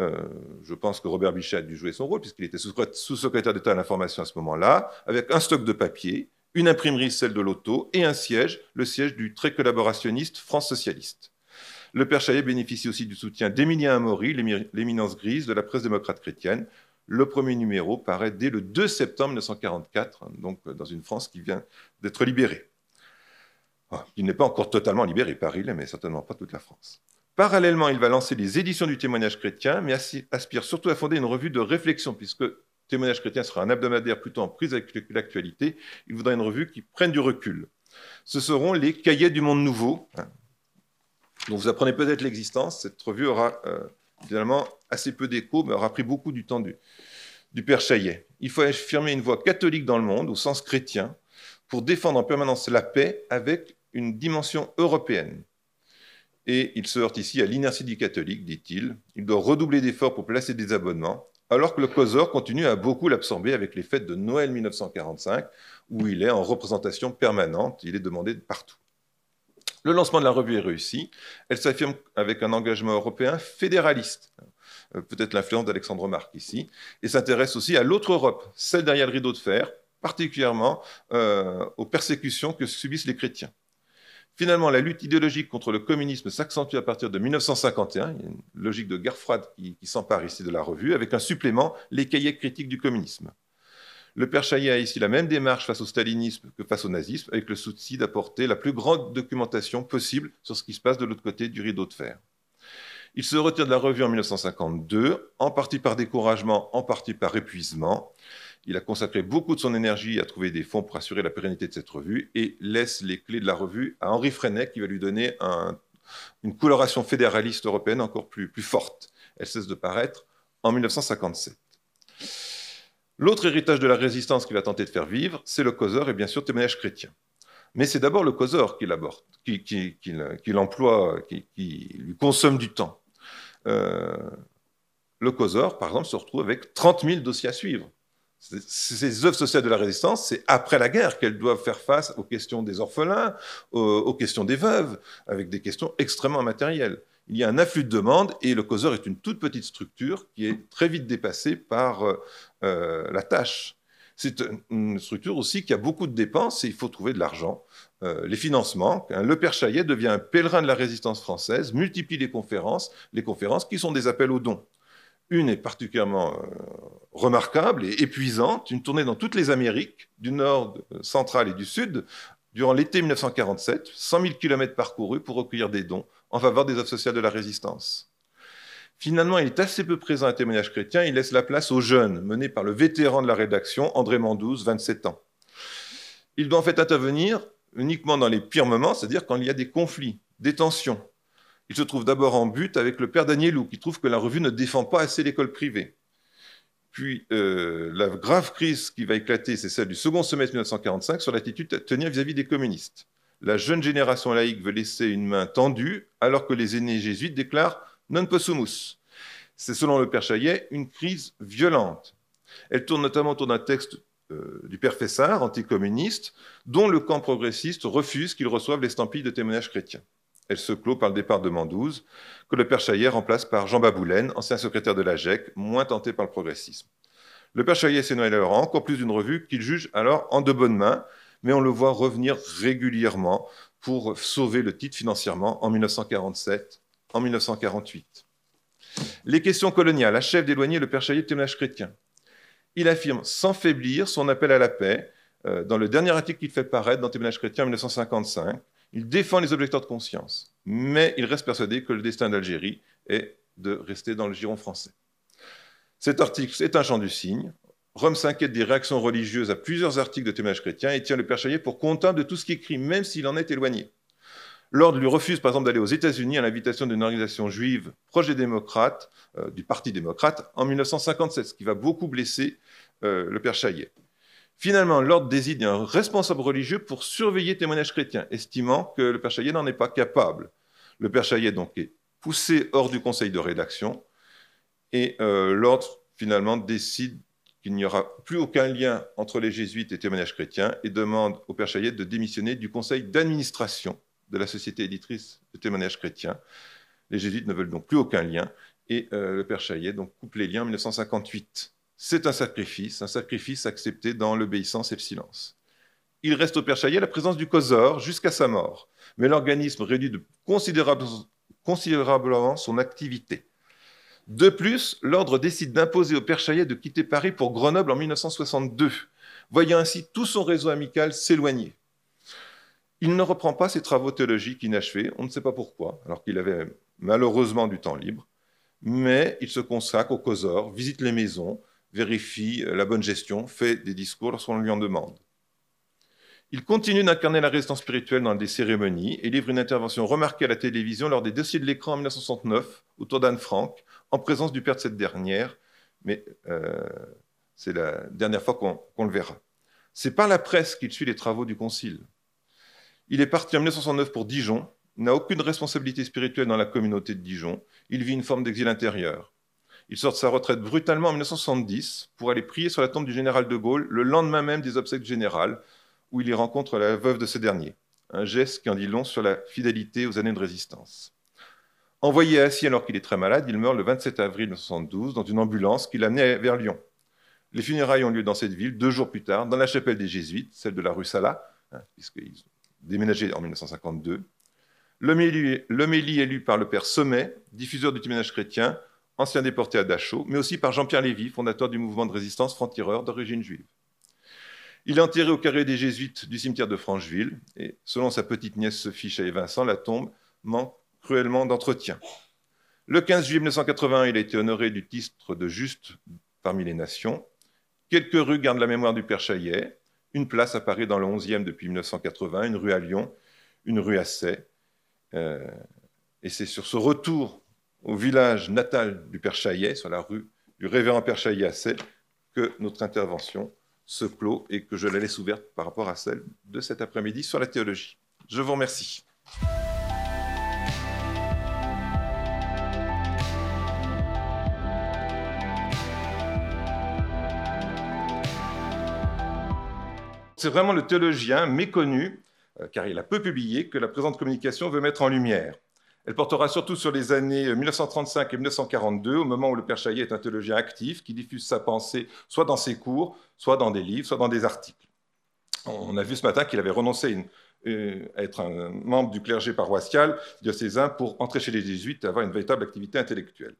Euh, je pense que Robert Bichat a dû jouer son rôle, puisqu'il était sous-secrétaire d'État à l'information à ce moment-là, avec un stock de papier, une imprimerie, celle de l'auto, et un siège, le siège du très collaborationniste France Socialiste. Le Père Chaillet bénéficie aussi du soutien d'Emilien Amaury, l'éminence grise de la presse démocrate chrétienne. Le premier numéro paraît dès le 2 septembre 1944, hein, donc euh, dans une France qui vient d'être libérée. Ah, il n'est pas encore totalement libéré, Paris mais certainement pas toute la France. Parallèlement, il va lancer les éditions du témoignage chrétien, mais aspire surtout à fonder une revue de réflexion, puisque Témoignage chrétien sera un hebdomadaire plutôt en prise avec l'actualité. Il voudra une revue qui prenne du recul. Ce seront les cahiers du monde nouveau, hein, dont vous apprenez peut-être l'existence. Cette revue aura euh, finalement assez peu d'écho, mais aura pris beaucoup du temps du, du Père Chaillet. Il faut affirmer une voix catholique dans le monde, au sens chrétien, pour défendre en permanence la paix avec une dimension européenne. Et il se heurte ici à l'inertie du catholique, dit-il. Il doit redoubler d'efforts pour placer des abonnements alors que le COSOR continue à beaucoup l'absorber avec les fêtes de Noël 1945, où il est en représentation permanente, il est demandé de partout. Le lancement de la revue est réussi, elle s'affirme avec un engagement européen fédéraliste, euh, peut-être l'influence d'Alexandre Marc ici, et s'intéresse aussi à l'autre Europe, celle derrière le rideau de fer, particulièrement euh, aux persécutions que subissent les chrétiens. Finalement, la lutte idéologique contre le communisme s'accentue à partir de 1951. Il y a une logique de guerre froide qui, s'empare ici de la revue, avec un supplément, les cahiers critiques du communisme. Le père Chaillet a ici la même démarche face au stalinisme que face au nazisme, avec le souci d'apporter la plus grande documentation possible sur ce qui se passe de l'autre côté du rideau de fer. Il se retire de la revue en 1952, en partie par découragement, en partie par épuisement. Il a consacré beaucoup de son énergie à trouver des fonds pour assurer la pérennité de cette revue et laisse les clés de la revue à Henri Freinet qui va lui donner une coloration fédéraliste européenne encore plus, plus forte. Elle cesse de paraître en 1957. L'autre héritage de la résistance qu'il va tenter de faire vivre, c'est le causeur et bien sûr témoignage chrétien. Mais c'est d'abord le causeur qu'il aborde, qu'il emploie, qui, lui consomme du temps. Euh, le COSOR, par exemple, se retrouve avec 30 000 dossiers à suivre. Ces œuvres sociales de la résistance, c'est après la guerre qu'elles doivent faire face aux questions des orphelins, aux, questions des veuves, avec des questions extrêmement matérielles. Il y a un afflux de demandes et le COSOR est une toute petite structure qui est très vite dépassée par euh, euh, la tâche. C'est une structure aussi qui a beaucoup de dépenses et il faut trouver de l'argent. Euh, les financements. Hein, le Père Chaillet devient un pèlerin de la résistance française, multiplie les conférences, les conférences qui sont des appels aux dons. Une est particulièrement remarquable et épuisante, une tournée dans toutes les Amériques, du nord, euh, central et du sud, durant l'été 1947, 100 000 km parcourus pour recueillir des dons en faveur des œuvres sociales de la résistance. Finalement, il est assez peu présent à témoignage chrétien, il laisse la place aux jeunes, menés par le vétéran de la rédaction, André Mandouze, 27 ans. Il doit en fait intervenir uniquement dans les pires moments, c'est-à-dire quand il y a des conflits, des tensions, il se trouve d'abord en but avec le père Danielou, qui trouve que la revue ne défend pas assez l'école privée. Puis euh, la grave crise qui va éclater, c'est celle du second semestre 1945 sur l'attitude à tenir vis-à-vis des communistes. La jeune génération laïque veut laisser une main tendue, alors que les aînés jésuites déclarent non possumus. C'est selon le père Chaillet une crise violente. Elle tourne notamment autour d'un texte euh, du père Fessard, anticommuniste, dont le camp progressiste refuse qu'il reçoive l'estampille de témoignage chrétien. Elle se clôt par le départ de Mandouze, que le père Chaillet remplace par Jean Baboulaine, ancien secrétaire de la GEC, moins tenté par le progressisme. Le père Chaillet s'est noyé rang, encore plus d'une revue qu'il juge alors en de bonnes mains, mais on le voit revenir régulièrement pour sauver le titre financièrement en 1947, en 1948. Les questions coloniales achèvent d'éloigner le père Chaillet de témoignage chrétien. Il affirme sans faiblir son appel à la paix euh, dans le dernier article qu'il fait paraître dans Témoignage chrétien en 1955, il défend les objecteurs de conscience, mais il reste persuadé que le destin d'Algérie est de rester dans le giron français. Cet article est un chant du cygne. Rome s'inquiète des réactions religieuses à plusieurs articles de témoignage chrétien et tient le Père Chaillet pour comptable de tout ce qu'il écrit, même s'il en est éloigné. Lord lui refuse par exemple d'aller aux États-Unis à l'invitation d'une organisation juive proche des démocrates, euh, du Parti démocrate, en 1957, ce qui va beaucoup blesser euh, le Père Chaillet. Finalement, l'ordre désigne un responsable religieux pour surveiller témoignage chrétien, estimant que le père Chaillet n'en est pas capable. Le père Chaillet donc est poussé hors du conseil de rédaction et euh, l'ordre finalement décide qu'il n'y aura plus aucun lien entre les jésuites et témoignage chrétien et demande au père Chaillet de démissionner du conseil d'administration de la société éditrice de témoignage chrétien. Les jésuites ne veulent donc plus aucun lien et euh, le père Chaillet donc coupe les liens en 1958. C'est un sacrifice, un sacrifice accepté dans l'obéissance et le silence. Il reste au Père Chaillet la présence du COSOR jusqu'à sa mort, mais l'organisme réduit considérablement son activité. De plus, l'ordre décide d'imposer au Père Chaillet de quitter Paris pour Grenoble en 1962, voyant ainsi tout son réseau amical s'éloigner. Il ne reprend pas ses travaux théologiques inachevés, on ne sait pas pourquoi, alors qu'il avait malheureusement du temps libre, mais il se consacre au COSOR, visite les maisons, vérifie la bonne gestion, fait des discours lorsqu'on lui en demande. Il continue d'incarner la résistance spirituelle dans des cérémonies et livre une intervention remarquée à la télévision lors des dossiers de l'écran en 1969 autour d'Anne Frank, en présence du père de cette dernière, mais euh, c'est la dernière fois qu'on le verra. C'est par la presse qu'il suit les travaux du Concile. Il est parti en 1969 pour Dijon, n'a aucune responsabilité spirituelle dans la communauté de Dijon, il vit une forme d'exil intérieur. Il sort de sa retraite brutalement en 1970 pour aller prier sur la tombe du général de Gaulle le lendemain même des obsèques générales, où il y rencontre la veuve de ce dernier. Un geste qui en dit long sur la fidélité aux années de résistance. Envoyé assis alors qu'il est très malade, il meurt le 27 avril 1972 dans une ambulance qui l'amenait vers Lyon. Les funérailles ont lieu dans cette ville deux jours plus tard, dans la chapelle des Jésuites, celle de la rue Sala, hein, puisqu'ils ont déménagé en 1952. L'homélie élue par le père Sommet, diffuseur du témoignage chrétien, ancien déporté à Dachau, mais aussi par Jean-Pierre Lévy, fondateur du mouvement de résistance franc-tireur d'origine juive. Il est enterré au carré des Jésuites du cimetière de Francheville, et selon sa petite nièce Sophie Chaillet-Vincent, la tombe manque cruellement d'entretien. Le 15 juillet 1981, il a été honoré du titre de juste parmi les nations. Quelques rues gardent la mémoire du père Chaillet. Une place apparaît dans le 11e depuis 1980, une rue à Lyon, une rue à Sey. Euh, et c'est sur ce retour au village natal du Père Chaillet, sur la rue du révérend Père Chaillet à Sey, que notre intervention se clôt et que je la laisse ouverte par rapport à celle de cet après-midi sur la théologie. Je vous remercie. C'est vraiment le théologien méconnu, euh, car il a peu publié, que la présente communication veut mettre en lumière. Elle portera surtout sur les années 1935 et 1942, au moment où le Père Chaillet est un théologien actif qui diffuse sa pensée soit dans ses cours, soit dans des livres, soit dans des articles. On a vu ce matin qu'il avait renoncé euh, à être un membre du clergé paroissial diocésain pour entrer chez les jésuites et avoir une véritable activité intellectuelle.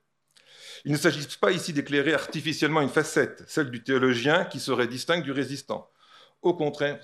Il ne s'agit pas ici d'éclairer artificiellement une facette, celle du théologien qui serait distincte du résistant. Au contraire,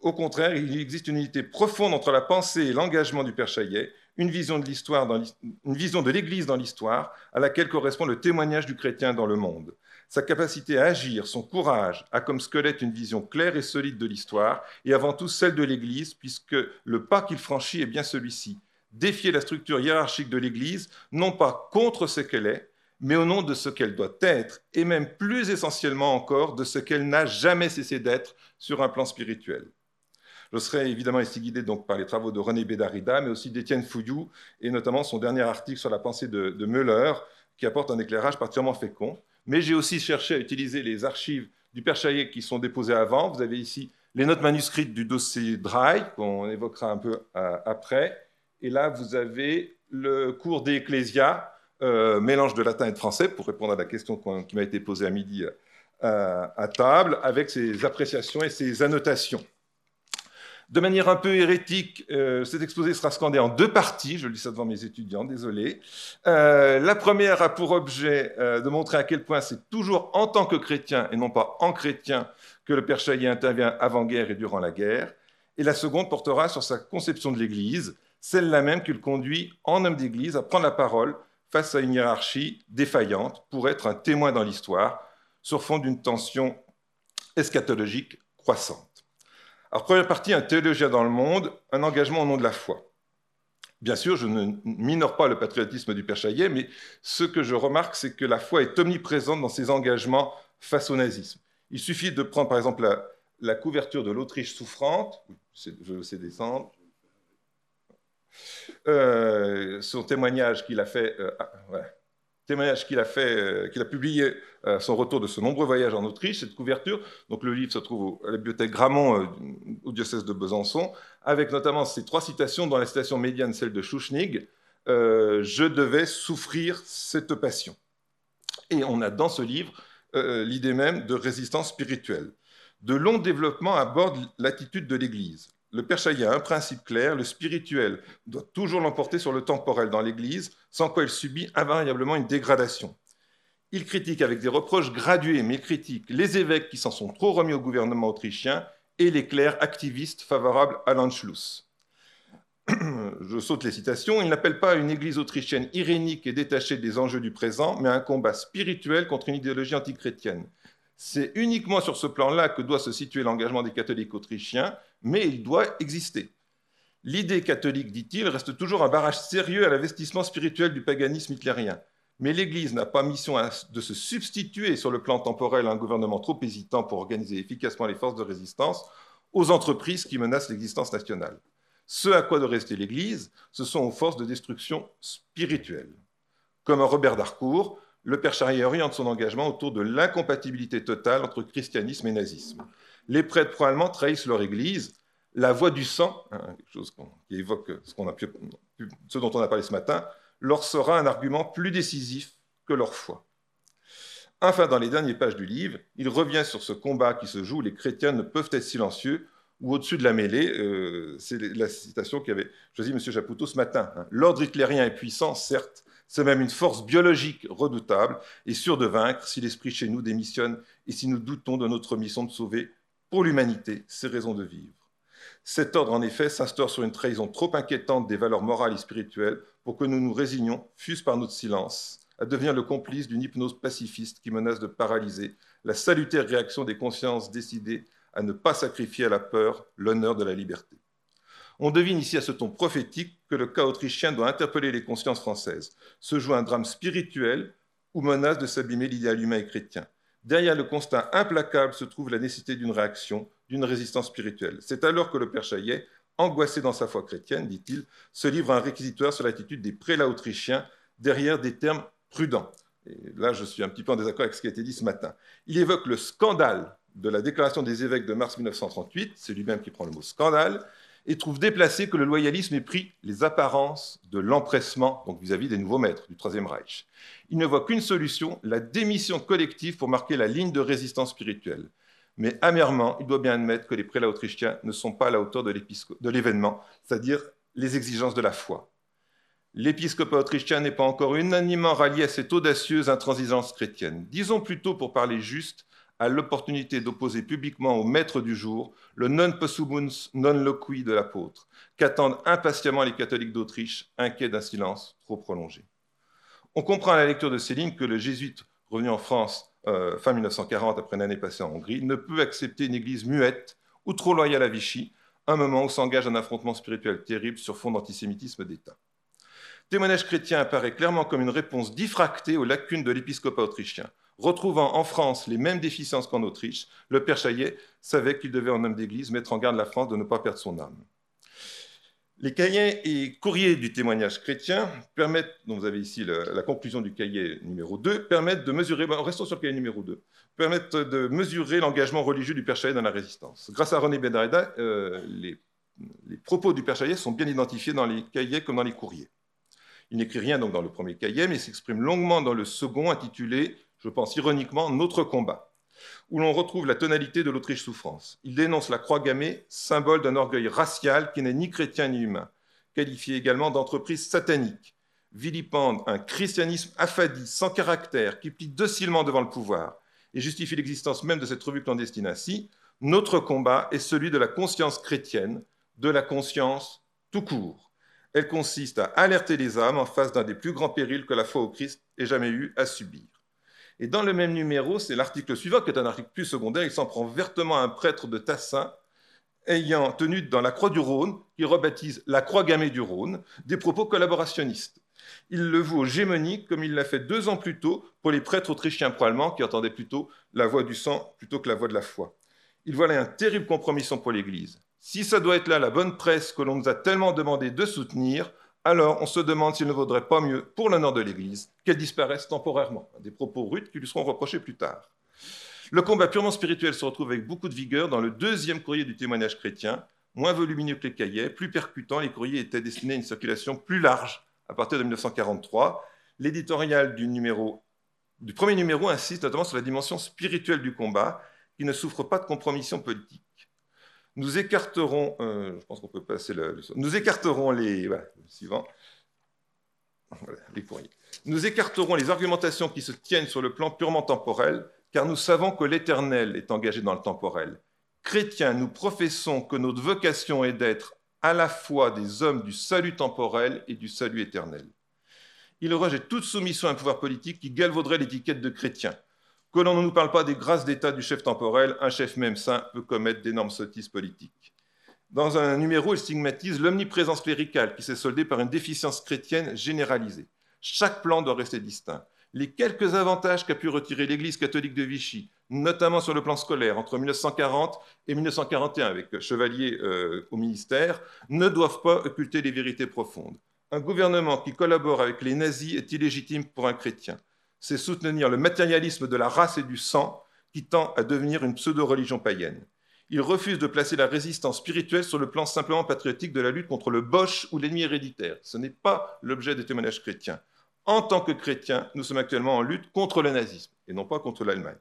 au contraire, il existe une unité profonde entre la pensée et l'engagement du Père Chaillet, une vision de l'Église dans l'histoire, à laquelle correspond le témoignage du chrétien dans le monde. Sa capacité à agir, son courage, a comme squelette une vision claire et solide de l'histoire, et avant tout celle de l'Église, puisque le pas qu'il franchit est bien celui-ci. Défier la structure hiérarchique de l'Église, non pas contre ce qu'elle est, mais au nom de ce qu'elle doit être, et même plus essentiellement encore de ce qu'elle n'a jamais cessé d'être sur un plan spirituel. Je serai évidemment ici guidé donc par les travaux de René Bédarida, mais aussi d'Étienne Fouillou, et notamment son dernier article sur la pensée de, de Müller, qui apporte un éclairage particulièrement fécond. Mais j'ai aussi cherché à utiliser les archives du Père Chaillet qui sont déposées avant. Vous avez ici les notes manuscrites du dossier Dry, qu'on évoquera un peu euh, après. Et là, vous avez le cours d'Ecclésia, euh, mélange de latin et de français, pour répondre à la question qui m'a été posée à midi euh, à table, avec ses appréciations et ses annotations. De manière un peu hérétique, euh, cet exposé sera scandé en deux parties. Je lis ça devant mes étudiants, désolé. Euh, la première a pour objet euh, de montrer à quel point c'est toujours en tant que chrétien et non pas en chrétien que le Père Chaillet intervient avant-guerre et durant la guerre. Et la seconde portera sur sa conception de l'Église, celle-là même qu'il conduit en homme d'Église à prendre la parole face à une hiérarchie défaillante pour être un témoin dans l'histoire sur fond d'une tension eschatologique croissante. Alors, première partie, un théologien dans le monde, un engagement au nom de la foi. Bien sûr, je ne minore pas le patriotisme du Père Chaillet, mais ce que je remarque, c'est que la foi est omniprésente dans ses engagements face au nazisme. Il suffit de prendre, par exemple, la, couverture de l'Autriche souffrante, je le sais descendre, euh, son témoignage qu'il a fait, euh, ah, témoignage qu'il a euh, qu'il a publié à euh, son retour de ce nombreux voyage en Autriche, cette couverture. Donc le livre se trouve à la bibliothèque Gramont euh, au diocèse de Besançon, avec notamment ces trois citations, dans la citation médiane, celle de Schuschnigg, Je devais souffrir cette passion. Et on a dans ce livre l'idée même de résistance spirituelle. De longs développements abordent l'attitude de l'Église. Le Père a un principe clair, le spirituel doit toujours l'emporter sur le temporel dans l'Église, sans quoi il subit invariablement une dégradation. Il critique avec des reproches gradués, mais critique les évêques qui s'en sont trop remis au gouvernement autrichien et les clercs activistes favorables à l'Anschluss. Je saute les citations. Il n'appelle pas une église autrichienne irénique et détachée des enjeux du présent, mais à un combat spirituel contre une idéologie antichrétienne. C'est uniquement sur ce plan-là que doit se situer l'engagement des catholiques autrichiens, mais il doit exister. L'idée catholique, dit-il, reste toujours un barrage sérieux à l'investissement spirituel du paganisme hitlérien. Mais l'Église n'a pas mission de se substituer sur le plan temporel à un gouvernement trop hésitant pour organiser efficacement les forces de résistance aux entreprises qui menacent l'existence nationale. Ce à quoi doit rester l'Église, ce sont aux forces de destruction spirituelle. Comme Robert d'Harcourt, le Père Charrier oriente son engagement autour de l'incompatibilité totale entre christianisme et nazisme. Les prêtres pro-allemands trahissent leur Église, la voix du sang, hein, quelque chose qui évoque ce, dont on a parlé ce matin, leur sera un argument plus décisif que leur foi. Enfin, dans les dernières pages du livre, il revient sur ce combat qui se joue, les chrétiens ne peuvent être silencieux, ou au-dessus de la mêlée, euh, c'est la citation qu'avait choisi M. Chapoutot ce matin. Hein. L'ordre hitlérien est puissant, certes, c'est même une force biologique redoutable et sûre de vaincre si l'esprit chez nous démissionne et si nous doutons de notre mission de sauver pour l'humanité ses raisons de vivre. Cet ordre, en effet, s'instaure sur une trahison trop inquiétante des valeurs morales et spirituelles pour que nous nous résignions, fût-ce par notre silence, à devenir le complice d'une hypnose pacifiste qui menace de paralyser la salutaire réaction des consciences décidées à ne pas sacrifier à la peur l'honneur de la liberté. On devine ici à ce ton prophétique que le cas autrichien doit interpeller les consciences françaises. Se joue un drame spirituel ou menace de s'abîmer l'idéal humain et chrétien. Derrière le constat implacable se trouve la nécessité d'une réaction, d'une résistance spirituelle. C'est alors que le Père Chaillet angoissé dans sa foi chrétienne, dit-il, se livre à un réquisitoire sur l'attitude des prélats autrichiens derrière des termes prudents. Et là, je suis un petit peu en désaccord avec ce qui a été dit ce matin. Il évoque le scandale de la déclaration des évêques de mars 1938, c'est lui-même qui prend le mot scandale, et trouve déplacé que le loyalisme ait pris les apparences de l'empressement, vis-à-vis des nouveaux maîtres du Troisième Reich. Il ne voit qu'une solution, la démission collective pour marquer la ligne de résistance spirituelle. Mais amèrement, il doit bien admettre que les prélats autrichiens ne sont pas à la hauteur de l'événement, c'est-à-dire les exigences de la foi. L'épiscopat autrichien n'est pas encore unanimement rallié à cette audacieuse intransigeance chrétienne. Disons plutôt, pour parler juste, à l'opportunité d'opposer publiquement au maître du jour le non possumuns non loqui de l'apôtre, qu'attendent impatiemment les catholiques d'Autriche, inquiets d'un silence trop prolongé. On comprend à la lecture de ces lignes que le jésuite revenu en France euh, fin 1940 après une année passée en Hongrie ne peut accepter une église muette ou trop loyale à Vichy, un moment où s'engage un affrontement spirituel terrible sur fond d'antisémitisme d'État. Témoignage chrétien apparaît clairement comme une réponse diffractée aux lacunes de l'épiscopat autrichien. Retrouvant en France les mêmes déficiences qu'en Autriche, le père Chaillet savait qu'il devait en homme d'église mettre en garde la France de ne pas perdre son âme. Les cahiers et courriers du témoignage chrétien permettent, donc vous avez ici la, conclusion du cahier numéro 2, permettent de mesurer, restons sur le cahier numéro 2, permettent de mesurer l'engagement religieux du Père Chaillet dans la résistance. Grâce à René Bedareda, euh, les, les, propos du Père Chaillet sont bien identifiés dans les cahiers comme dans les courriers. Il n'écrit rien donc dans le premier cahier, mais s'exprime longuement dans le second intitulé je pense ironiquement, Notre combat, où l'on retrouve la tonalité de l'Autriche souffrance. Il dénonce la croix gammée, symbole d'un orgueil racial qui n'est ni chrétien ni humain, qualifié également d'entreprise satanique, vilipende un christianisme affadi, sans caractère, qui plie docilement devant le pouvoir, et justifie l'existence même de cette revue clandestine ainsi. Notre combat est celui de la conscience chrétienne, de la conscience tout court. Elle consiste à alerter les âmes en face d'un des plus grands périls que la foi au Christ ait jamais eu à subir. Et dans le même numéro, c'est l'article suivant, qui est un article plus secondaire, il s'en prend vertement à un prêtre de Tassin, ayant tenu dans la Croix du Rhône, qui rebaptise la Croix gammée du Rhône, des propos collaborationnistes. Il le au gémonique, comme il l'a fait deux ans plus tôt pour les prêtres autrichiens pro-allemands qui entendaient plutôt la voix du sang plutôt que la voix de la foi. Il voit là un terrible compromission pour l'Église. Si ça doit être là la bonne presse que l'on nous a tellement demandé de soutenir, alors on se demande s'il ne vaudrait pas mieux, pour l'honneur de l'Église, qu'elle disparaisse temporairement. Des propos rudes qui lui seront reprochés plus tard. Le combat purement spirituel se retrouve avec beaucoup de vigueur dans le deuxième courrier du témoignage chrétien, moins volumineux que les cahiers, plus percutant, les courriers étaient destinés à une circulation plus large à partir de 1943. L'éditorial du, du premier numéro insiste notamment sur la dimension spirituelle du combat, qui ne souffre pas de compromission politique nous écarterons, les. Nous écarterons les argumentations qui se tiennent sur le plan purement temporel, car nous savons que l'Éternel est engagé dans le temporel. Chrétiens, nous professons que notre vocation est d'être à la fois des hommes du salut temporel et du salut éternel. Il rejette toute soumission à un pouvoir politique qui galvauderait l'étiquette de chrétien. Que l'on ne nous parle pas des grâces d'État du chef temporel, un chef même saint peut commettre d'énormes sottises politiques. Dans un numéro, il stigmatise l'omniprésence cléricale qui s'est soldée par une déficience chrétienne généralisée. Chaque plan doit rester distinct. Les quelques avantages qu'a pu retirer l'Église catholique de Vichy, notamment sur le plan scolaire, entre 1940 et 1941, avec Chevalier euh, au ministère, ne doivent pas occulter les vérités profondes. Un gouvernement qui collabore avec les nazis est illégitime pour un chrétien c'est soutenir le matérialisme de la race et du sang qui tend à devenir une pseudo-religion païenne. Il refuse de placer la résistance spirituelle sur le plan simplement patriotique de la lutte contre le Bosch ou l'ennemi héréditaire. Ce n'est pas l'objet des témoignages chrétiens. En tant que chrétiens, nous sommes actuellement en lutte contre le nazisme et non pas contre l'Allemagne.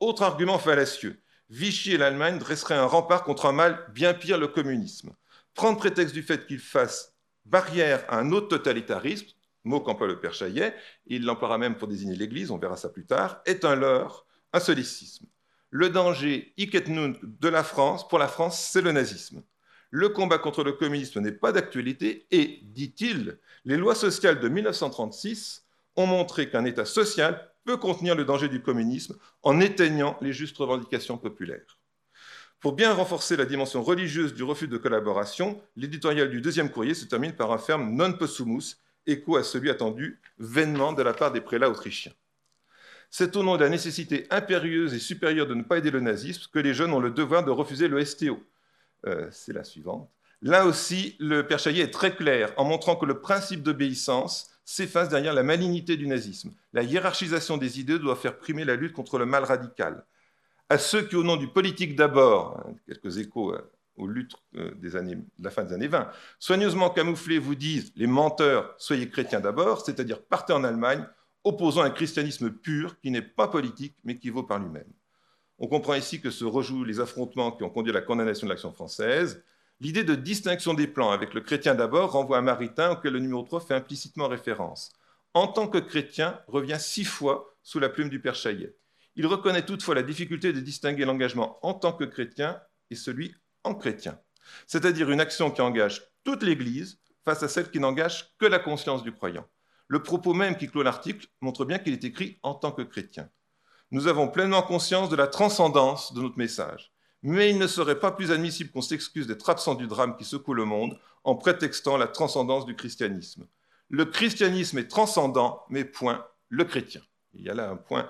Autre argument fallacieux. Vichy et l'Allemagne dresseraient un rempart contre un mal bien pire, le communisme. Prendre prétexte du fait qu'ils fassent barrière à un autre totalitarisme, mot qu'emploie le père Chaillet, il l'emploiera même pour désigner l'Église, on verra ça plus tard, est un leurre, un solécisme. Le danger et de la France, pour la France, c'est le nazisme. Le combat contre le communisme n'est pas d'actualité et, dit-il, les lois sociales de 1936 ont montré qu'un État social peut contenir le danger du communisme en éteignant les justes revendications populaires. Pour bien renforcer la dimension religieuse du refus de collaboration, l'éditorial du deuxième courrier se termine par un ferme non possumus écho à celui attendu vainement de la part des prélats autrichiens. C'est au nom de la nécessité impérieuse et supérieure de ne pas aider le nazisme que les jeunes ont le devoir de refuser le STO. Euh, c'est la suivante. Là aussi, le Père Chaillet est très clair en montrant que le principe d'obéissance s'efface derrière la malignité du nazisme. La hiérarchisation des idées doit faire primer la lutte contre le mal radical. à ceux qui, au nom du politique d'abord, hein, quelques échos euh, aux luttes euh, des années, de la fin des années 20, soigneusement camouflés vous disent les menteurs, soyez chrétiens d'abord, c'est-à-dire partez en Allemagne, opposant un christianisme pur qui n'est pas politique mais qui vaut par lui-même. On comprend ici que se rejouent les affrontements qui ont conduit à la condamnation de l'action française. L'idée de distinction des plans avec le chrétien d'abord renvoie à Maritain auquel le numéro 3 fait implicitement référence. En tant que chrétien revient six fois sous la plume du Père Chaillet. Il reconnaît toutefois la difficulté de distinguer l'engagement en tant que chrétien et celui en chrétien, c'est-à-dire une action qui engage toute l'Église face à celle qui n'engage que la conscience du croyant. Le propos même qui clôt l'article montre bien qu'il est écrit en tant que chrétien. Nous avons pleinement conscience de la transcendance de notre message, mais il ne serait pas plus admissible qu'on s'excuse d'être absent du drame qui secoue le monde en prétextant la transcendance du christianisme. Le christianisme est transcendant, mais point le chrétien. Il y a là un point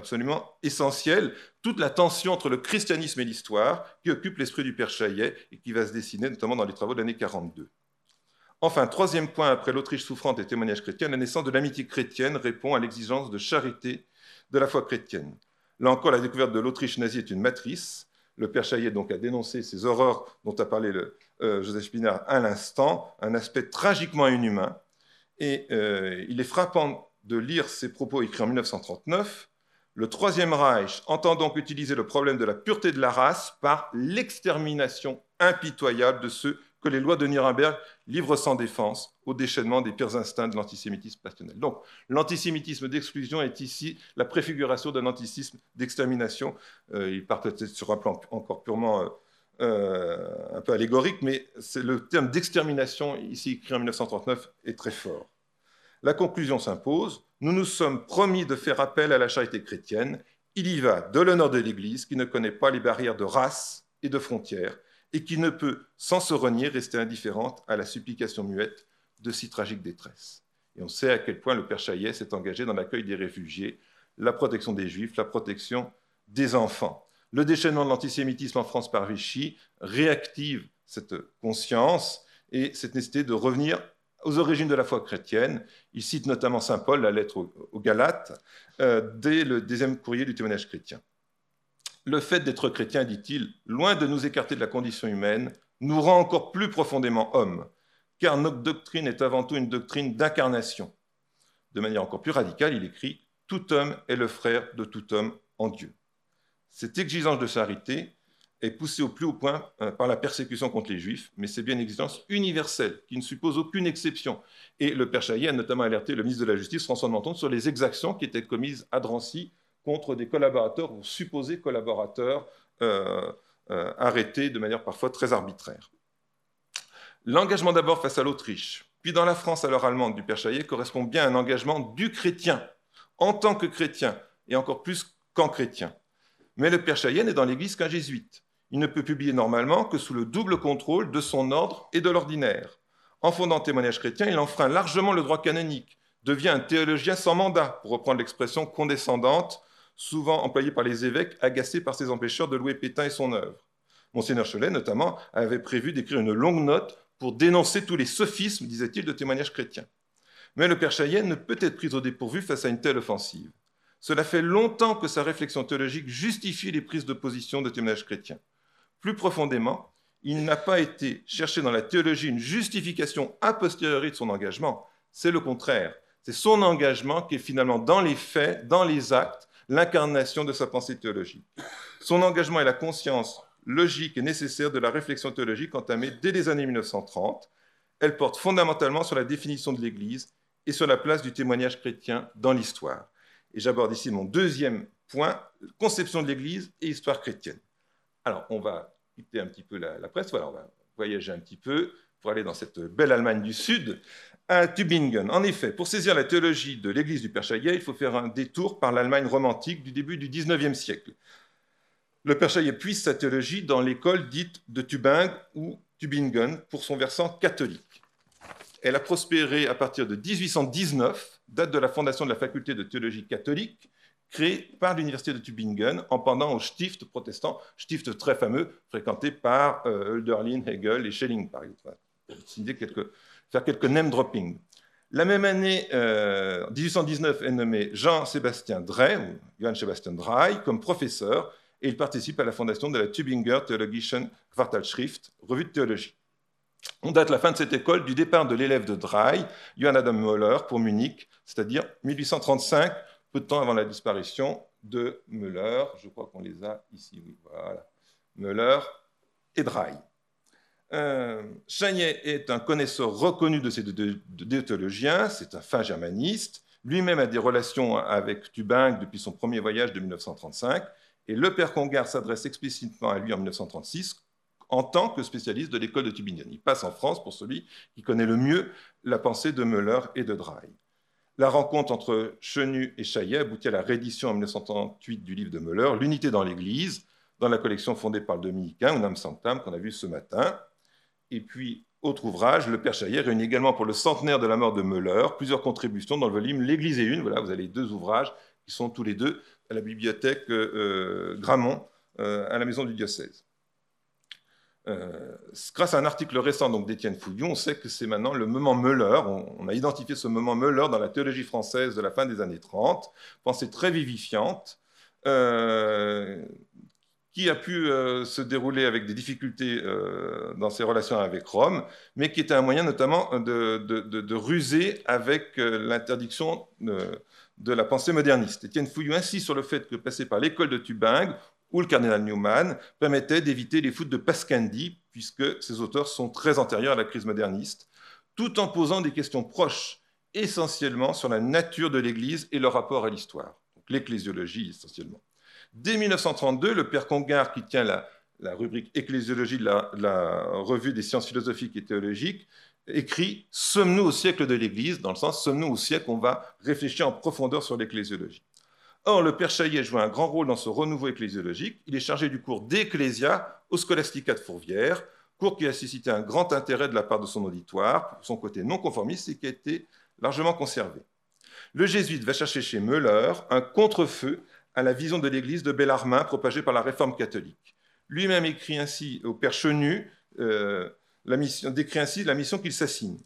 absolument essentiel, toute la tension entre le christianisme et l'histoire qui occupe l'esprit du Père Chaillet et qui va se dessiner notamment dans les travaux de l'année 42. Enfin, troisième point, après l'Autriche souffrante et témoignage chrétien, la naissance de l'amitié chrétienne répond à l'exigence de charité de la foi chrétienne. Là encore, la découverte de l'Autriche nazie est une matrice. Le Père Chaillet donc a dénoncé ces horreurs dont a parlé euh, Joseph Spinard à l'instant, un aspect tragiquement inhumain. Et euh, il est frappant de lire ces propos écrits en 1939 le Troisième Reich entend donc utiliser le problème de la pureté de la race par l'extermination impitoyable de ceux que les lois de Nuremberg livrent sans défense au déchaînement des pires instincts de l'antisémitisme passionnel. Donc, l'antisémitisme d'exclusion est ici la préfiguration d'un antisémitisme d'extermination. Euh, il part peut-être sur un plan encore purement euh, euh, un peu allégorique, mais le terme d'extermination, ici écrit en 1939, est très fort. La conclusion s'impose nous nous sommes promis de faire appel à la charité chrétienne. Il y va de l'honneur de l'Église qui ne connaît pas les barrières de race et de frontières et qui ne peut, sans se renier, rester indifférente à la supplication muette de si tragiques détresse. Et on sait à quel point le Père Chaillet s'est engagé dans l'accueil des réfugiés, la protection des Juifs, la protection des enfants. Le déchaînement de l'antisémitisme en France par Vichy réactive cette conscience et cette nécessité de revenir aux origines de la foi chrétienne. Il cite notamment Saint Paul, la lettre aux, Galates, euh, dès le deuxième courrier du témoignage chrétien. Le fait d'être chrétien, dit-il, loin de nous écarter de la condition humaine, nous rend encore plus profondément hommes, car notre doctrine est avant tout une doctrine d'incarnation. De manière encore plus radicale, il écrit Tout homme est le frère de tout homme en Dieu. Cette exigence de charité est poussée au plus haut point euh, par la persécution contre les Juifs, mais c'est bien une exigence universelle qui ne suppose aucune exception. Et le Père Chaillet a notamment alerté le ministre de la Justice, François de Menton, sur les exactions qui étaient commises à Drancy contre des collaborateurs ou supposés collaborateurs euh, euh, arrêtés de manière parfois très arbitraire. L'engagement d'abord face à l'Autriche, puis dans la France alors allemande du Père Chaillet correspond bien à un engagement du chrétien, en tant que chrétien, et encore plus qu'en chrétien. Mais le Père Chaillet n'est dans l'Église qu'un jésuite. Il ne peut publier normalement que sous le double contrôle de son ordre et de l'ordinaire. En fondant témoignage chrétien, il enfreint largement le droit canonique, devient un théologien sans mandat, pour reprendre l'expression condescendante, souvent employée par les évêques agacés par ses empêcheurs de louer Pétain et son œuvre. Monseigneur Cholet, notamment, avait prévu d'écrire une longue note pour dénoncer tous les sophismes, disait-il, de témoignage chrétien. Mais le père Chayenne ne peut être pris au dépourvu face à une telle offensive. Cela fait longtemps que sa réflexion théologique justifie les prises de position de témoignage chrétien. Plus profondément, il n'a pas été cherché dans la théologie une justification a posteriori de son engagement, c'est le contraire. C'est son engagement qui est finalement dans les faits, dans les actes, l'incarnation de sa pensée théologique. Son engagement est la conscience logique et nécessaire de la réflexion théologique entamée dès les années 1930. Elle porte fondamentalement sur la définition de l'Église et sur la place du témoignage chrétien dans l'histoire. Et j'aborde ici mon deuxième point, conception de l'Église et histoire chrétienne. Alors, on va quitter un petit peu la, presse, voilà, on va voyager un petit peu pour aller dans cette belle Allemagne du Sud, à Tübingen. En effet, pour saisir la théologie de l'Église du Père Chaillet, il faut faire un détour par l'Allemagne romantique du début du XIXe siècle. Le Père Chaillet puise sa théologie dans l'école dite de Tübingen ou Tübingen pour son versant catholique. Elle a prospéré à partir de 1819, date de la fondation de la faculté de théologie catholique, créé par l'université de Tübingen en pendant au Stift protestant, Stift très fameux, fréquenté par euh, Hölderlin, Hegel et Schelling, par exemple. Quelques, faire quelques name dropping. La même année, euh, 1819, est nommé Jean-Sébastien Drey, ou Johann Sébastien Drey, comme professeur, et il participe à la fondation de la Tübinger Theologischen Quartalschrift, revue de théologie. On date la fin de cette école du départ de l'élève de Drey, Johann Adam Müller, pour Munich, c'est-à-dire 1835, peu de temps avant la disparition de Müller. Je crois qu'on les a ici, oui. Müller et Drey. Euh, est un connaisseur reconnu de ces deux théologiens, c'est un fin germaniste. Lui-même a des relations avec Tubingue depuis son premier voyage de 1935, et le père Congar s'adresse explicitement à lui en 1936 en tant que spécialiste de l'école de Tübingen. Il passe en France pour celui qui connaît le mieux la pensée de Müller et de Drey. La rencontre entre Chenu et Chaillet aboutit à la réédition en 1938 du livre de Müller, L'unité dans l'Église, dans la collection fondée par le dominicain, Unam Sanctam, qu'on a vu ce matin. Et puis, autre ouvrage, le Père Chaillet réunit également pour le centenaire de la mort de Müller plusieurs contributions dans le volume L'Église et une. Voilà, vous avez deux ouvrages qui sont tous les deux à la bibliothèque euh, Gramont, euh, à la maison du diocèse. Euh, grâce à un article récent d'Étienne Fouillon, on sait que c'est maintenant le moment Müller. On, a identifié ce moment Müller dans la théologie française de la fin des années 30, pensée très vivifiante, euh, qui a pu euh, se dérouler avec des difficultés dans ses relations avec Rome, mais qui était un moyen notamment de, ruser avec l'interdiction de, la pensée moderniste. Étienne Fouillon insiste sur le fait que passer par l'école de Tubingue, où le cardinal Newman permettait d'éviter les foutes de Pascandi, puisque ces auteurs sont très antérieurs à la crise moderniste, tout en posant des questions proches essentiellement sur la nature de l'Église et leur rapport à l'histoire, l'ecclésiologie essentiellement. Dès 1932, le père Congar, qui tient la, rubrique ecclésiologie de la, la, revue des sciences philosophiques et théologiques, écrit Sommes-nous au siècle de l'Église dans le sens Sommes-nous au siècle on va réfléchir en profondeur sur l'ecclésiologie. Or, le père Chaillet joue un grand rôle dans ce renouveau ecclésiologique. Il est chargé du cours d'Ecclesia au Scholastica de Fourvière, cours qui a suscité un grand intérêt de la part de son auditoire pour son côté non conformiste et qui a été largement conservé. Le jésuite va chercher chez Müller un contre-feu à la vision de l'Église de Bellarmin propagée par la réforme catholique. Lui-même écrit ainsi au père Chenu, euh, la mission, décrit ainsi la mission qu'il s'assigne.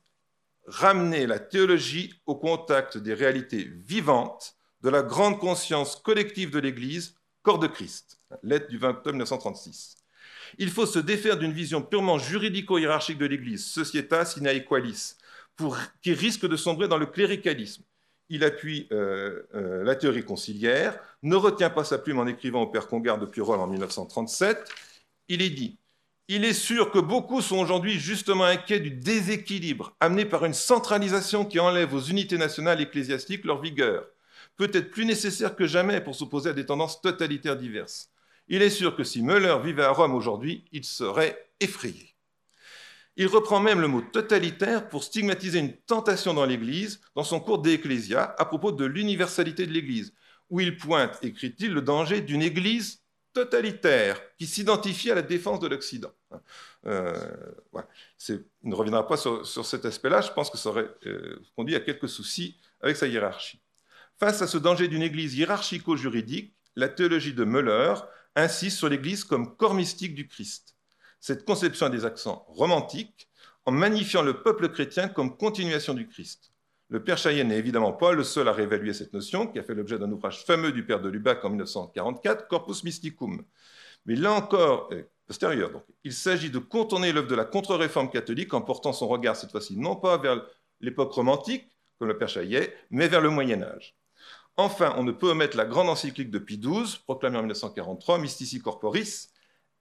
Ramener la théologie au contact des réalités vivantes de la grande conscience collective de l'Église, corps de Christ, lettre du 20 octobre 1936. Il faut se défaire d'une vision purement juridico-hiérarchique de l'Église, societa sine equalis, pour, qui risque de sombrer dans le cléricalisme. Il appuie euh, euh, la théorie conciliaire, ne retient pas sa plume en écrivant au père Congar de Purol en 1937. Il est dit Il est sûr que beaucoup sont aujourd'hui justement inquiets du déséquilibre amené par une centralisation qui enlève aux unités nationales ecclésiastiques leur vigueur peut-être plus nécessaire que jamais pour s'opposer à des tendances totalitaires diverses. Il est sûr que si Müller vivait à Rome aujourd'hui, il serait effrayé. Il reprend même le mot totalitaire pour stigmatiser une tentation dans l'Église dans son cours d'Ecclésia à propos de l'universalité de l'Église, où il pointe, écrit-il, le danger d'une Église totalitaire qui s'identifie à la défense de l'Occident. Euh, Il ne reviendra pas sur, cet aspect-là, je pense que ça aurait euh, conduit à quelques soucis avec sa hiérarchie. Face à ce danger d'une Église hiérarchico-juridique, la théologie de Müller insiste sur l'Église comme corps mystique du Christ. Cette conception a des accents romantiques en magnifiant le peuple chrétien comme continuation du Christ. Le père Cheyenne n'est évidemment pas le seul à réévaluer cette notion, qui a fait l'objet d'un ouvrage fameux du père de Lubac en 1944, Corpus Mysticum. Mais là encore, postérieur, donc, il s'agit de contourner l'œuvre de la contre-réforme catholique en portant son regard cette fois-ci non pas vers l'époque romantique, comme le père Chaillet, mais vers le Moyen Âge. Enfin, on ne peut omettre la grande encyclique de Pie XII, proclamée en 1943, Mystici Corporis.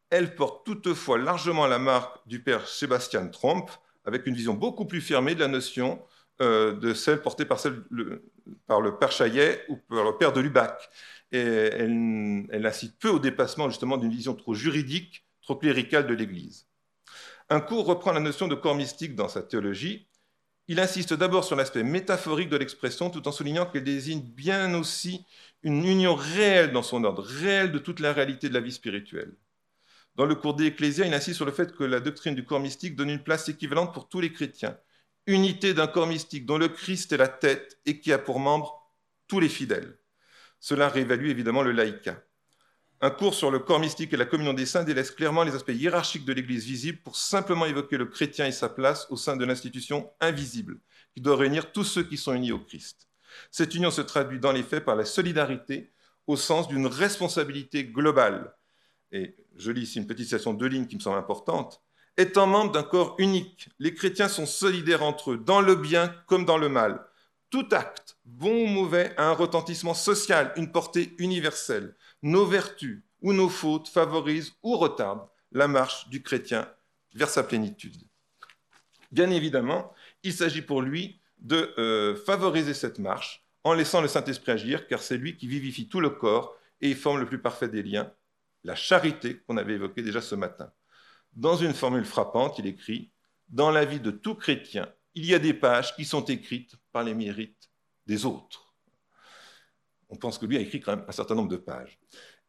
Elle porte toutefois largement la marque du père Sébastien Tromp, avec une vision beaucoup plus fermée de la notion euh, de celle portée par, le, père Chaillet ou par le père de Lubac. Et elle, incite peu au dépassement justement d'une vision trop juridique, trop cléricale de l'Église. Un cours reprend la notion de corps mystique dans sa théologie il insiste d'abord sur l'aspect métaphorique de l'expression tout en soulignant qu'elle désigne bien aussi une union réelle dans son ordre, réelle de toute la réalité de la vie spirituelle. Dans le cours d'Ecclésia, il insiste sur le fait que la doctrine du corps mystique donne une place équivalente pour tous les chrétiens. Unité d'un corps mystique dont le Christ est la tête et qui a pour membres tous les fidèles. Cela réévalue évidemment le laïcat. Un cours sur le corps mystique et la communion des saints délaisse clairement les aspects hiérarchiques de l'Église visible pour simplement évoquer le chrétien et sa place au sein de l'institution invisible, qui doit réunir tous ceux qui sont unis au Christ. Cette union se traduit dans les faits par la solidarité au sens d'une responsabilité globale, et je lis ici une petite citation de ligne qui me semble importante, étant membre d'un corps unique, les chrétiens sont solidaires entre eux, dans le bien comme dans le mal. Tout acte, bon ou mauvais, a un retentissement social, une portée universelle. Nos vertus ou nos fautes favorisent ou retardent la marche du chrétien vers sa plénitude. Bien évidemment, il s'agit pour lui de euh, favoriser cette marche en laissant le Saint-Esprit agir, car c'est lui qui vivifie tout le corps et forme le plus parfait des liens, la charité qu'on avait évoquée déjà ce matin. Dans une formule frappante, il écrit Dans la vie de tout chrétien, il y a des pages qui sont écrites par les mérites des autres. On pense que lui a écrit quand même un certain nombre de pages.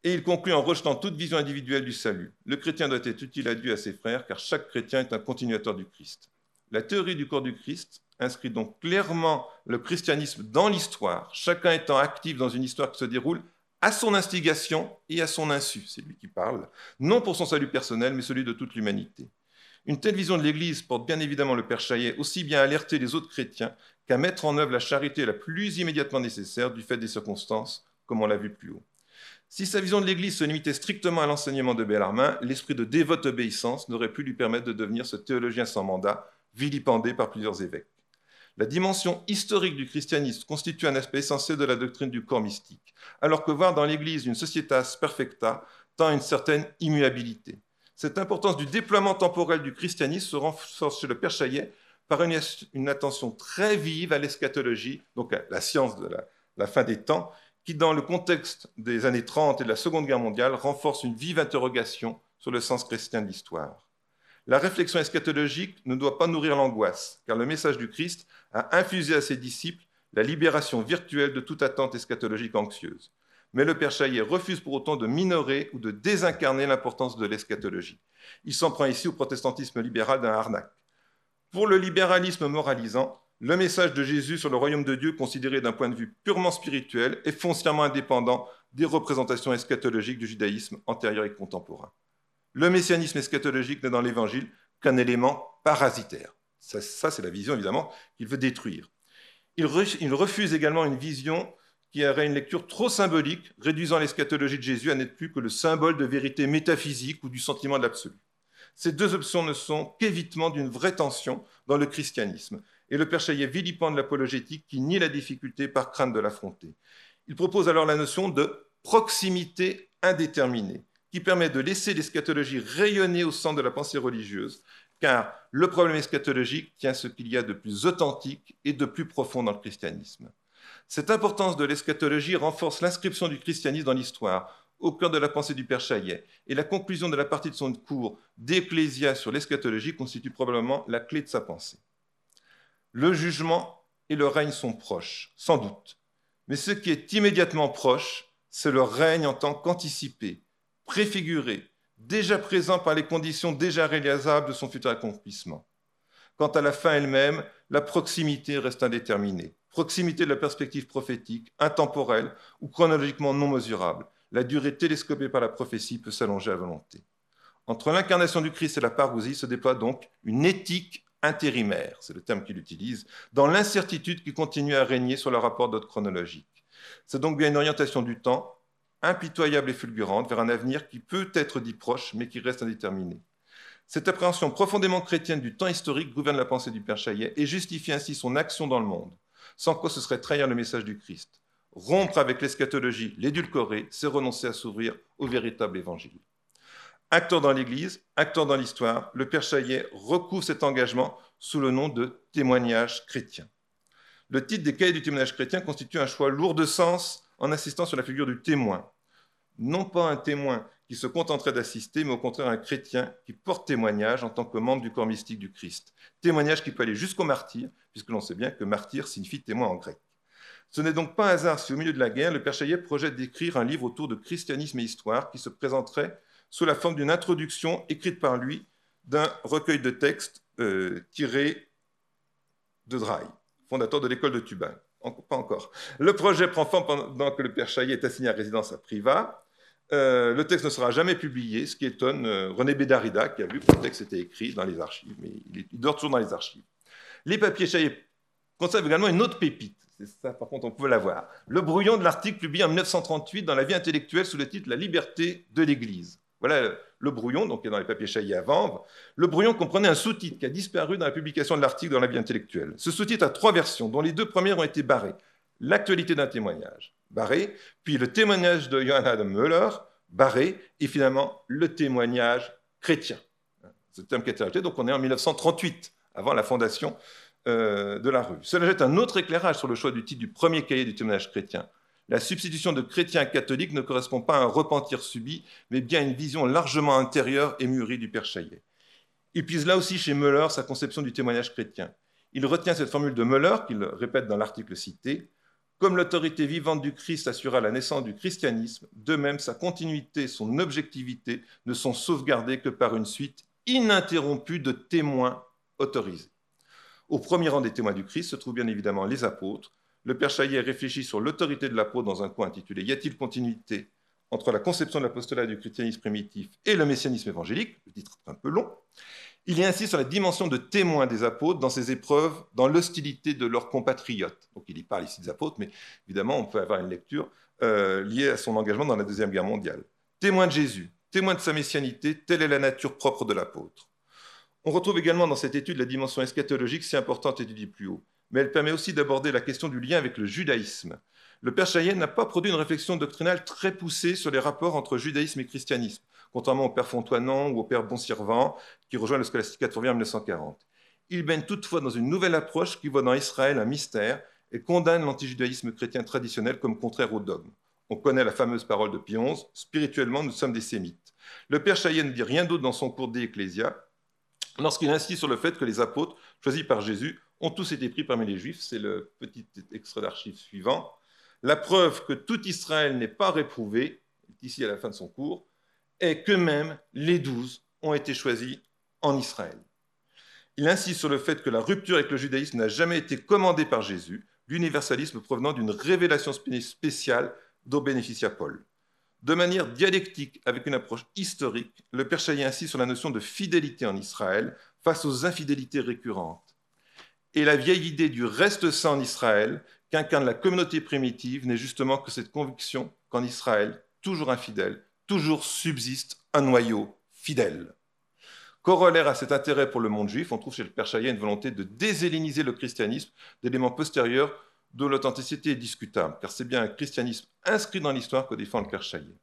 Et il conclut en rejetant toute vision individuelle du salut. Le chrétien doit être utile à Dieu et à ses frères, car chaque chrétien est un continuateur du Christ. La théorie du corps du Christ inscrit donc clairement le christianisme dans l'histoire, chacun étant actif dans une histoire qui se déroule à son instigation et à son insu, c'est lui qui parle, non pour son salut personnel, mais celui de toute l'humanité. Une telle vision de l'Église porte bien évidemment le Père Chaillet aussi bien à alerter les autres chrétiens qu'à mettre en œuvre la charité la plus immédiatement nécessaire du fait des circonstances, comme on l'a vu plus haut. Si sa vision de l'Église se limitait strictement à l'enseignement de Bellarmin, l'esprit de dévote obéissance n'aurait pu lui permettre de devenir ce théologien sans mandat, vilipendé par plusieurs évêques. La dimension historique du christianisme constitue un aspect essentiel de la doctrine du corps mystique, alors que voir dans l'Église une societas perfecta tend à une certaine immuabilité. Cette importance du déploiement temporel du christianisme se renforce chez le Père Chaillet par une, attention très vive à l'eschatologie, donc à la science de la, fin des temps, qui, dans le contexte des années 30 et de la Seconde Guerre mondiale, renforce une vive interrogation sur le sens chrétien de l'histoire. La réflexion eschatologique ne doit pas nourrir l'angoisse, car le message du Christ a infusé à ses disciples la libération virtuelle de toute attente eschatologique anxieuse. Mais le Père Chaillet refuse pour autant de minorer ou de désincarner l'importance de l'eschatologie. Il s'en prend ici au protestantisme libéral d'un arnaque. Pour le libéralisme moralisant, le message de Jésus sur le royaume de Dieu, considéré d'un point de vue purement spirituel, est foncièrement indépendant des représentations eschatologiques du judaïsme antérieur et contemporain le messianisme eschatologique n'est dans l'Évangile qu'un élément parasitaire. Ça, c'est la vision, évidemment, qu'il veut détruire. Il, refuse également une vision qui aurait une lecture trop symbolique, réduisant l'eschatologie de Jésus à n'être plus que le symbole de vérité métaphysique ou du sentiment de l'absolu. Ces deux options ne sont qu'évitement d'une vraie tension dans le christianisme. Et le Père Chaillet vilipende l'apologétique qui nie la difficulté par crainte de l'affronter. Il propose alors la notion de proximité indéterminée qui permet de laisser l'eschatologie rayonner au centre de la pensée religieuse, car le problème eschatologique tient ce qu'il y a de plus authentique et de plus profond dans le christianisme. Cette importance de l'eschatologie renforce l'inscription du christianisme dans l'histoire, au cœur de la pensée du Père Chaillet, et la conclusion de la partie de son cours d'Ecclésia sur l'eschatologie constitue probablement la clé de sa pensée. Le jugement et le règne sont proches, sans doute, mais ce qui est immédiatement proche, c'est le règne en tant qu'anticipé, préfiguré, déjà présent par les conditions déjà réalisables de son futur accomplissement. Quant à la fin elle-même, la proximité reste indéterminée. Proximité de la perspective prophétique, intemporelle ou chronologiquement non mesurable. La durée télescopée par la prophétie peut s'allonger à volonté. Entre l'incarnation du Christ et la parousie se déploie donc une éthique intérimaire, c'est le terme qu'il utilise, dans l'incertitude qui continue à régner sur le rapport d'autres chronologique. C'est donc bien une orientation du temps impitoyable et fulgurante vers un avenir qui peut être dit proche, mais qui reste indéterminé. Cette appréhension profondément chrétienne du temps historique gouverne la pensée du Père Chaillet et justifie ainsi son action dans le monde, sans quoi ce serait trahir le message du Christ. Rompre avec l'eschatologie, l'édulcorer, c'est renoncer à s'ouvrir au véritable évangile. Acteur dans l'Église, acteur dans l'histoire, le Père Chaillet recouvre cet engagement sous le nom de témoignage chrétien. Le titre des cahiers du témoignage chrétien constitue un choix lourd de sens en insistant sur la figure du témoin, non pas un témoin qui se contenterait d'assister, mais au contraire un chrétien qui porte témoignage en tant que membre du corps mystique du Christ. Témoignage qui peut aller jusqu'au martyr, puisque l'on sait bien que martyr signifie témoin en grec. Ce n'est donc pas un hasard si au milieu de la guerre, le Père Chaillet projette d'écrire un livre autour de christianisme et histoire qui se présenterait sous la forme d'une introduction écrite par lui d'un recueil de textes euh, tirés de Draille, fondateur de l'école de Turin pas encore. Le projet prend forme pendant que le père Chaillet est assigné à résidence à Privas. Euh, le texte ne sera jamais publié, ce qui étonne euh, René Bédarida, qui a vu que le texte était écrit dans les archives, mais il, dort toujours dans les archives. Les papiers Chaillet conservent également une autre pépite. C'est ça, par contre, on peut la voir. Le brouillon de l'article publié en 1938 dans La vie intellectuelle sous le titre La liberté de l'Église. Voilà le brouillon, donc qui est dans les papiers Chaillet à vendre. Le brouillon comprenait un sous-titre qui a disparu dans la publication de l'article dans la vie intellectuelle. Ce sous-titre a trois versions, dont les deux premières ont été barrées. L'actualité d'un témoignage, barré, puis le témoignage de Johann Adam Müller, barré, et finalement le témoignage chrétien. C'est le terme qui a été rajouté, donc on est en 1938, avant la fondation euh, de la rue. Cela jette un autre éclairage sur le choix du titre du premier cahier du témoignage chrétien. La substitution de chrétien à catholique ne correspond pas à un repentir subi, mais bien à une vision largement intérieure et mûrie du Père Chaillet. Il puise là aussi chez Müller sa conception du témoignage chrétien. Il retient cette formule de Müller, qu'il répète dans l'article cité, comme l'autorité vivante du Christ assura la naissance du christianisme, de même sa continuité, son objectivité ne sont sauvegardées que par une suite ininterrompue de témoins autorisés. Au premier rang des témoins du Christ se trouvent bien évidemment les apôtres, le Père Chaillet réfléchit sur l'autorité de l'apôtre dans un coin intitulé Y a-t-il continuité entre la conception de l'apostolat du christianisme primitif et le messianisme évangélique Le titre est un peu long. Il y insiste sur la dimension de témoin des apôtres dans ses épreuves, dans l'hostilité de leurs compatriotes. Donc il y parle ici des apôtres, mais évidemment on peut avoir une lecture euh, liée à son engagement dans la Deuxième Guerre mondiale. Témoin de Jésus, témoin de sa messianité, telle est la nature propre de l'apôtre. On retrouve également dans cette étude la dimension eschatologique si importante étudiée plus haut mais elle permet aussi d'aborder la question du lien avec le judaïsme. Le père Chaillet n'a pas produit une réflexion doctrinale très poussée sur les rapports entre judaïsme et christianisme, contrairement au père Fontoinan ou au père Bonservant, qui rejoint le Scholastica de en 1940. Il mène toutefois dans une nouvelle approche qui voit dans Israël un mystère et condamne l'antijudaïsme chrétien traditionnel comme contraire au dogme. On connaît la fameuse parole de XI, spirituellement nous sommes des sémites. Le père Chaillet ne dit rien d'autre dans son cours d'Ecclésia lorsqu'il insiste sur le fait que les apôtres, choisis par Jésus, ont tous été pris parmi les Juifs. C'est le petit extrait d'archives suivant. La preuve que tout Israël n'est pas réprouvé, ici à la fin de son cours, est que même les douze ont été choisis en Israël. Il insiste sur le fait que la rupture avec le judaïsme n'a jamais été commandée par Jésus, l'universalisme provenant d'une révélation spéciale dont bénéficia Paul. De manière dialectique, avec une approche historique, le Père insiste sur la notion de fidélité en Israël face aux infidélités récurrentes et la vieille idée du reste saint en Israël, qu'incarne la communauté primitive, n'est justement que cette conviction qu'en Israël, toujours infidèle, toujours subsiste un noyau fidèle. Corollaire à cet intérêt pour le monde juif, on trouve chez le Père une volonté de déshelléniser le christianisme d'éléments postérieurs dont l'authenticité est discutable, car c'est bien un christianisme inscrit dans l'histoire que défend le Chaillet.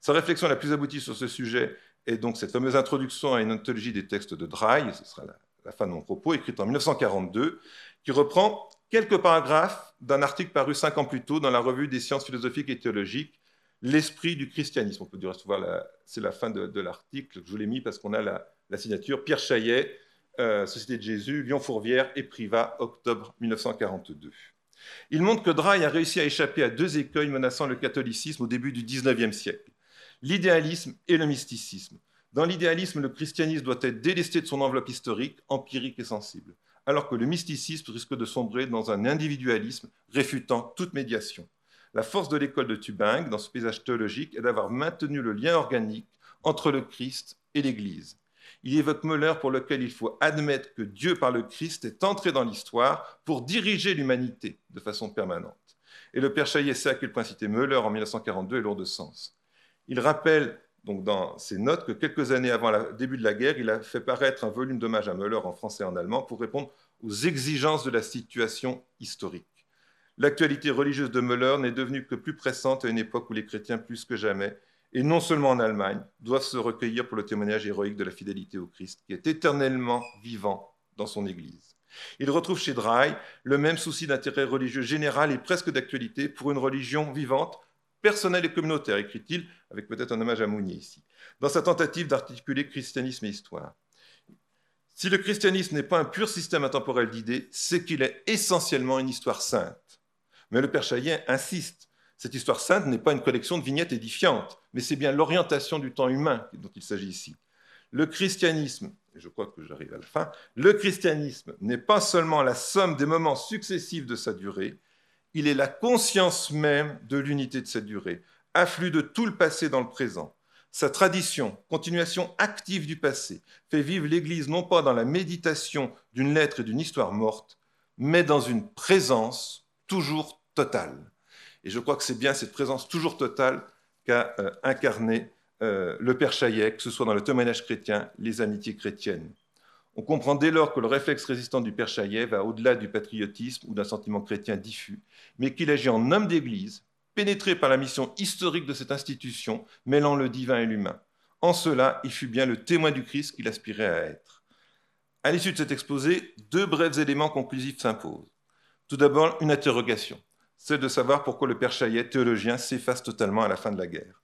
Sa réflexion la plus aboutie sur ce sujet est donc cette fameuse introduction à une anthologie des textes de Dry, ce sera la fin de mon propos, écrite en 1942, qui reprend quelques paragraphes d'un article paru cinq ans plus tôt dans la revue des sciences philosophiques et théologiques, L'esprit du christianisme. On peut dire, c'est la fin de, l'article, je vous l'ai mis parce qu'on a la, signature Pierre Chaillet, euh, Société de Jésus, Lyon-Fourvière et Privat, octobre 1942. Il montre que Dry a réussi à échapper à deux écueils menaçant le catholicisme au début du XIXe siècle, l'idéalisme et le mysticisme. Dans l'idéalisme, le christianisme doit être délesté de son enveloppe historique, empirique et sensible, alors que le mysticisme risque de sombrer dans un individualisme réfutant toute médiation. La force de l'école de Tubingue, dans ce paysage théologique, est d'avoir maintenu le lien organique entre le Christ et l'Église. Il évoque Müller pour lequel il faut admettre que Dieu par le Christ est entré dans l'histoire pour diriger l'humanité de façon permanente. Et le Père Chaillet sait à quel point citer Müller en 1942 est lourd de sens. Il rappelle donc dans ses notes que quelques années avant le début de la guerre, il a fait paraître un volume d'hommage à Müller en français et en allemand pour répondre aux exigences de la situation historique. L'actualité religieuse de Müller n'est devenue que plus pressante à une époque où les chrétiens, plus que jamais, et non seulement en Allemagne, doivent se recueillir pour le témoignage héroïque de la fidélité au Christ, qui est éternellement vivant dans son Église. Il retrouve chez Dry le même souci d'intérêt religieux général et presque d'actualité pour une religion vivante, personnel et communautaire, écrit-il, avec peut-être un hommage à Mounier ici, dans sa tentative d'articuler christianisme et histoire. Si le christianisme n'est pas un pur système intemporel d'idées, c'est qu'il est essentiellement une histoire sainte. Mais le Père Chaillet insiste, cette histoire sainte n'est pas une collection de vignettes édifiantes, mais c'est bien l'orientation du temps humain dont il s'agit ici. Le christianisme, et je crois que j'arrive à la fin, le christianisme n'est pas seulement la somme des moments successifs de sa durée, il est la conscience même de l'unité de cette durée, afflux de tout le passé dans le présent. Sa tradition, continuation active du passé, fait vivre l'Église non pas dans la méditation d'une lettre et d'une histoire morte, mais dans une présence toujours totale. Et je crois que c'est bien cette présence toujours totale qu'a euh, incarnée euh, le Père Chaillet, que ce soit dans le témoignage chrétien, les amitiés chrétiennes. On comprend dès lors que le réflexe résistant du Père Chaillet va au-delà du patriotisme ou d'un sentiment chrétien diffus, mais qu'il agit en homme d'Église, pénétré par la mission historique de cette institution, mêlant le divin et l'humain. En cela, il fut bien le témoin du Christ qu'il aspirait à être. À l'issue de cet exposé, deux brefs éléments conclusifs s'imposent. Tout d'abord, une interrogation, celle de savoir pourquoi le Père Chaillet, théologien, s'efface totalement à la fin de la guerre.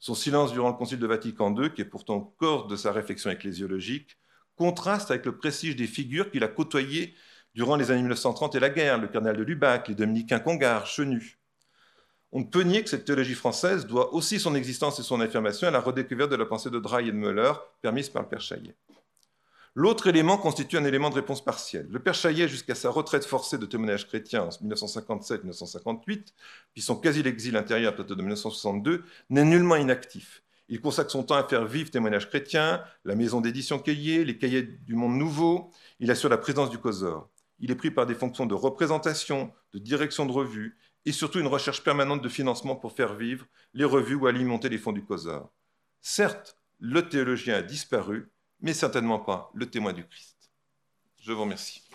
Son silence durant le Concile de Vatican II, qui est pourtant au corps de sa réflexion ecclésiologique, contraste avec le prestige des figures qu'il a côtoyées durant les années 1930 et la guerre, le cardinal de Lubac, les dominicains Congar, Chenu. On ne peut nier que cette théologie française doit aussi son existence et son affirmation à la redécouverte de la pensée de Dry et de Müller, permise par le Père Chaillet. L'autre élément constitue un élément de réponse partielle. Le Père Chaillet, jusqu'à sa retraite forcée de témoignage chrétien en 1957-1958, puis son quasi-exil intérieur à de 1962, n'est nullement inactif. Il consacre son temps à faire vivre témoignage chrétien, la maison d'édition Cahiers, les cahiers du Monde Nouveau. Il assure la présence du COSOR. Il est pris par des fonctions de représentation, de direction de revue et surtout une recherche permanente de financement pour faire vivre les revues ou alimenter les fonds du COSOR. Certes, le théologien a disparu, mais certainement pas le témoin du Christ. Je vous remercie.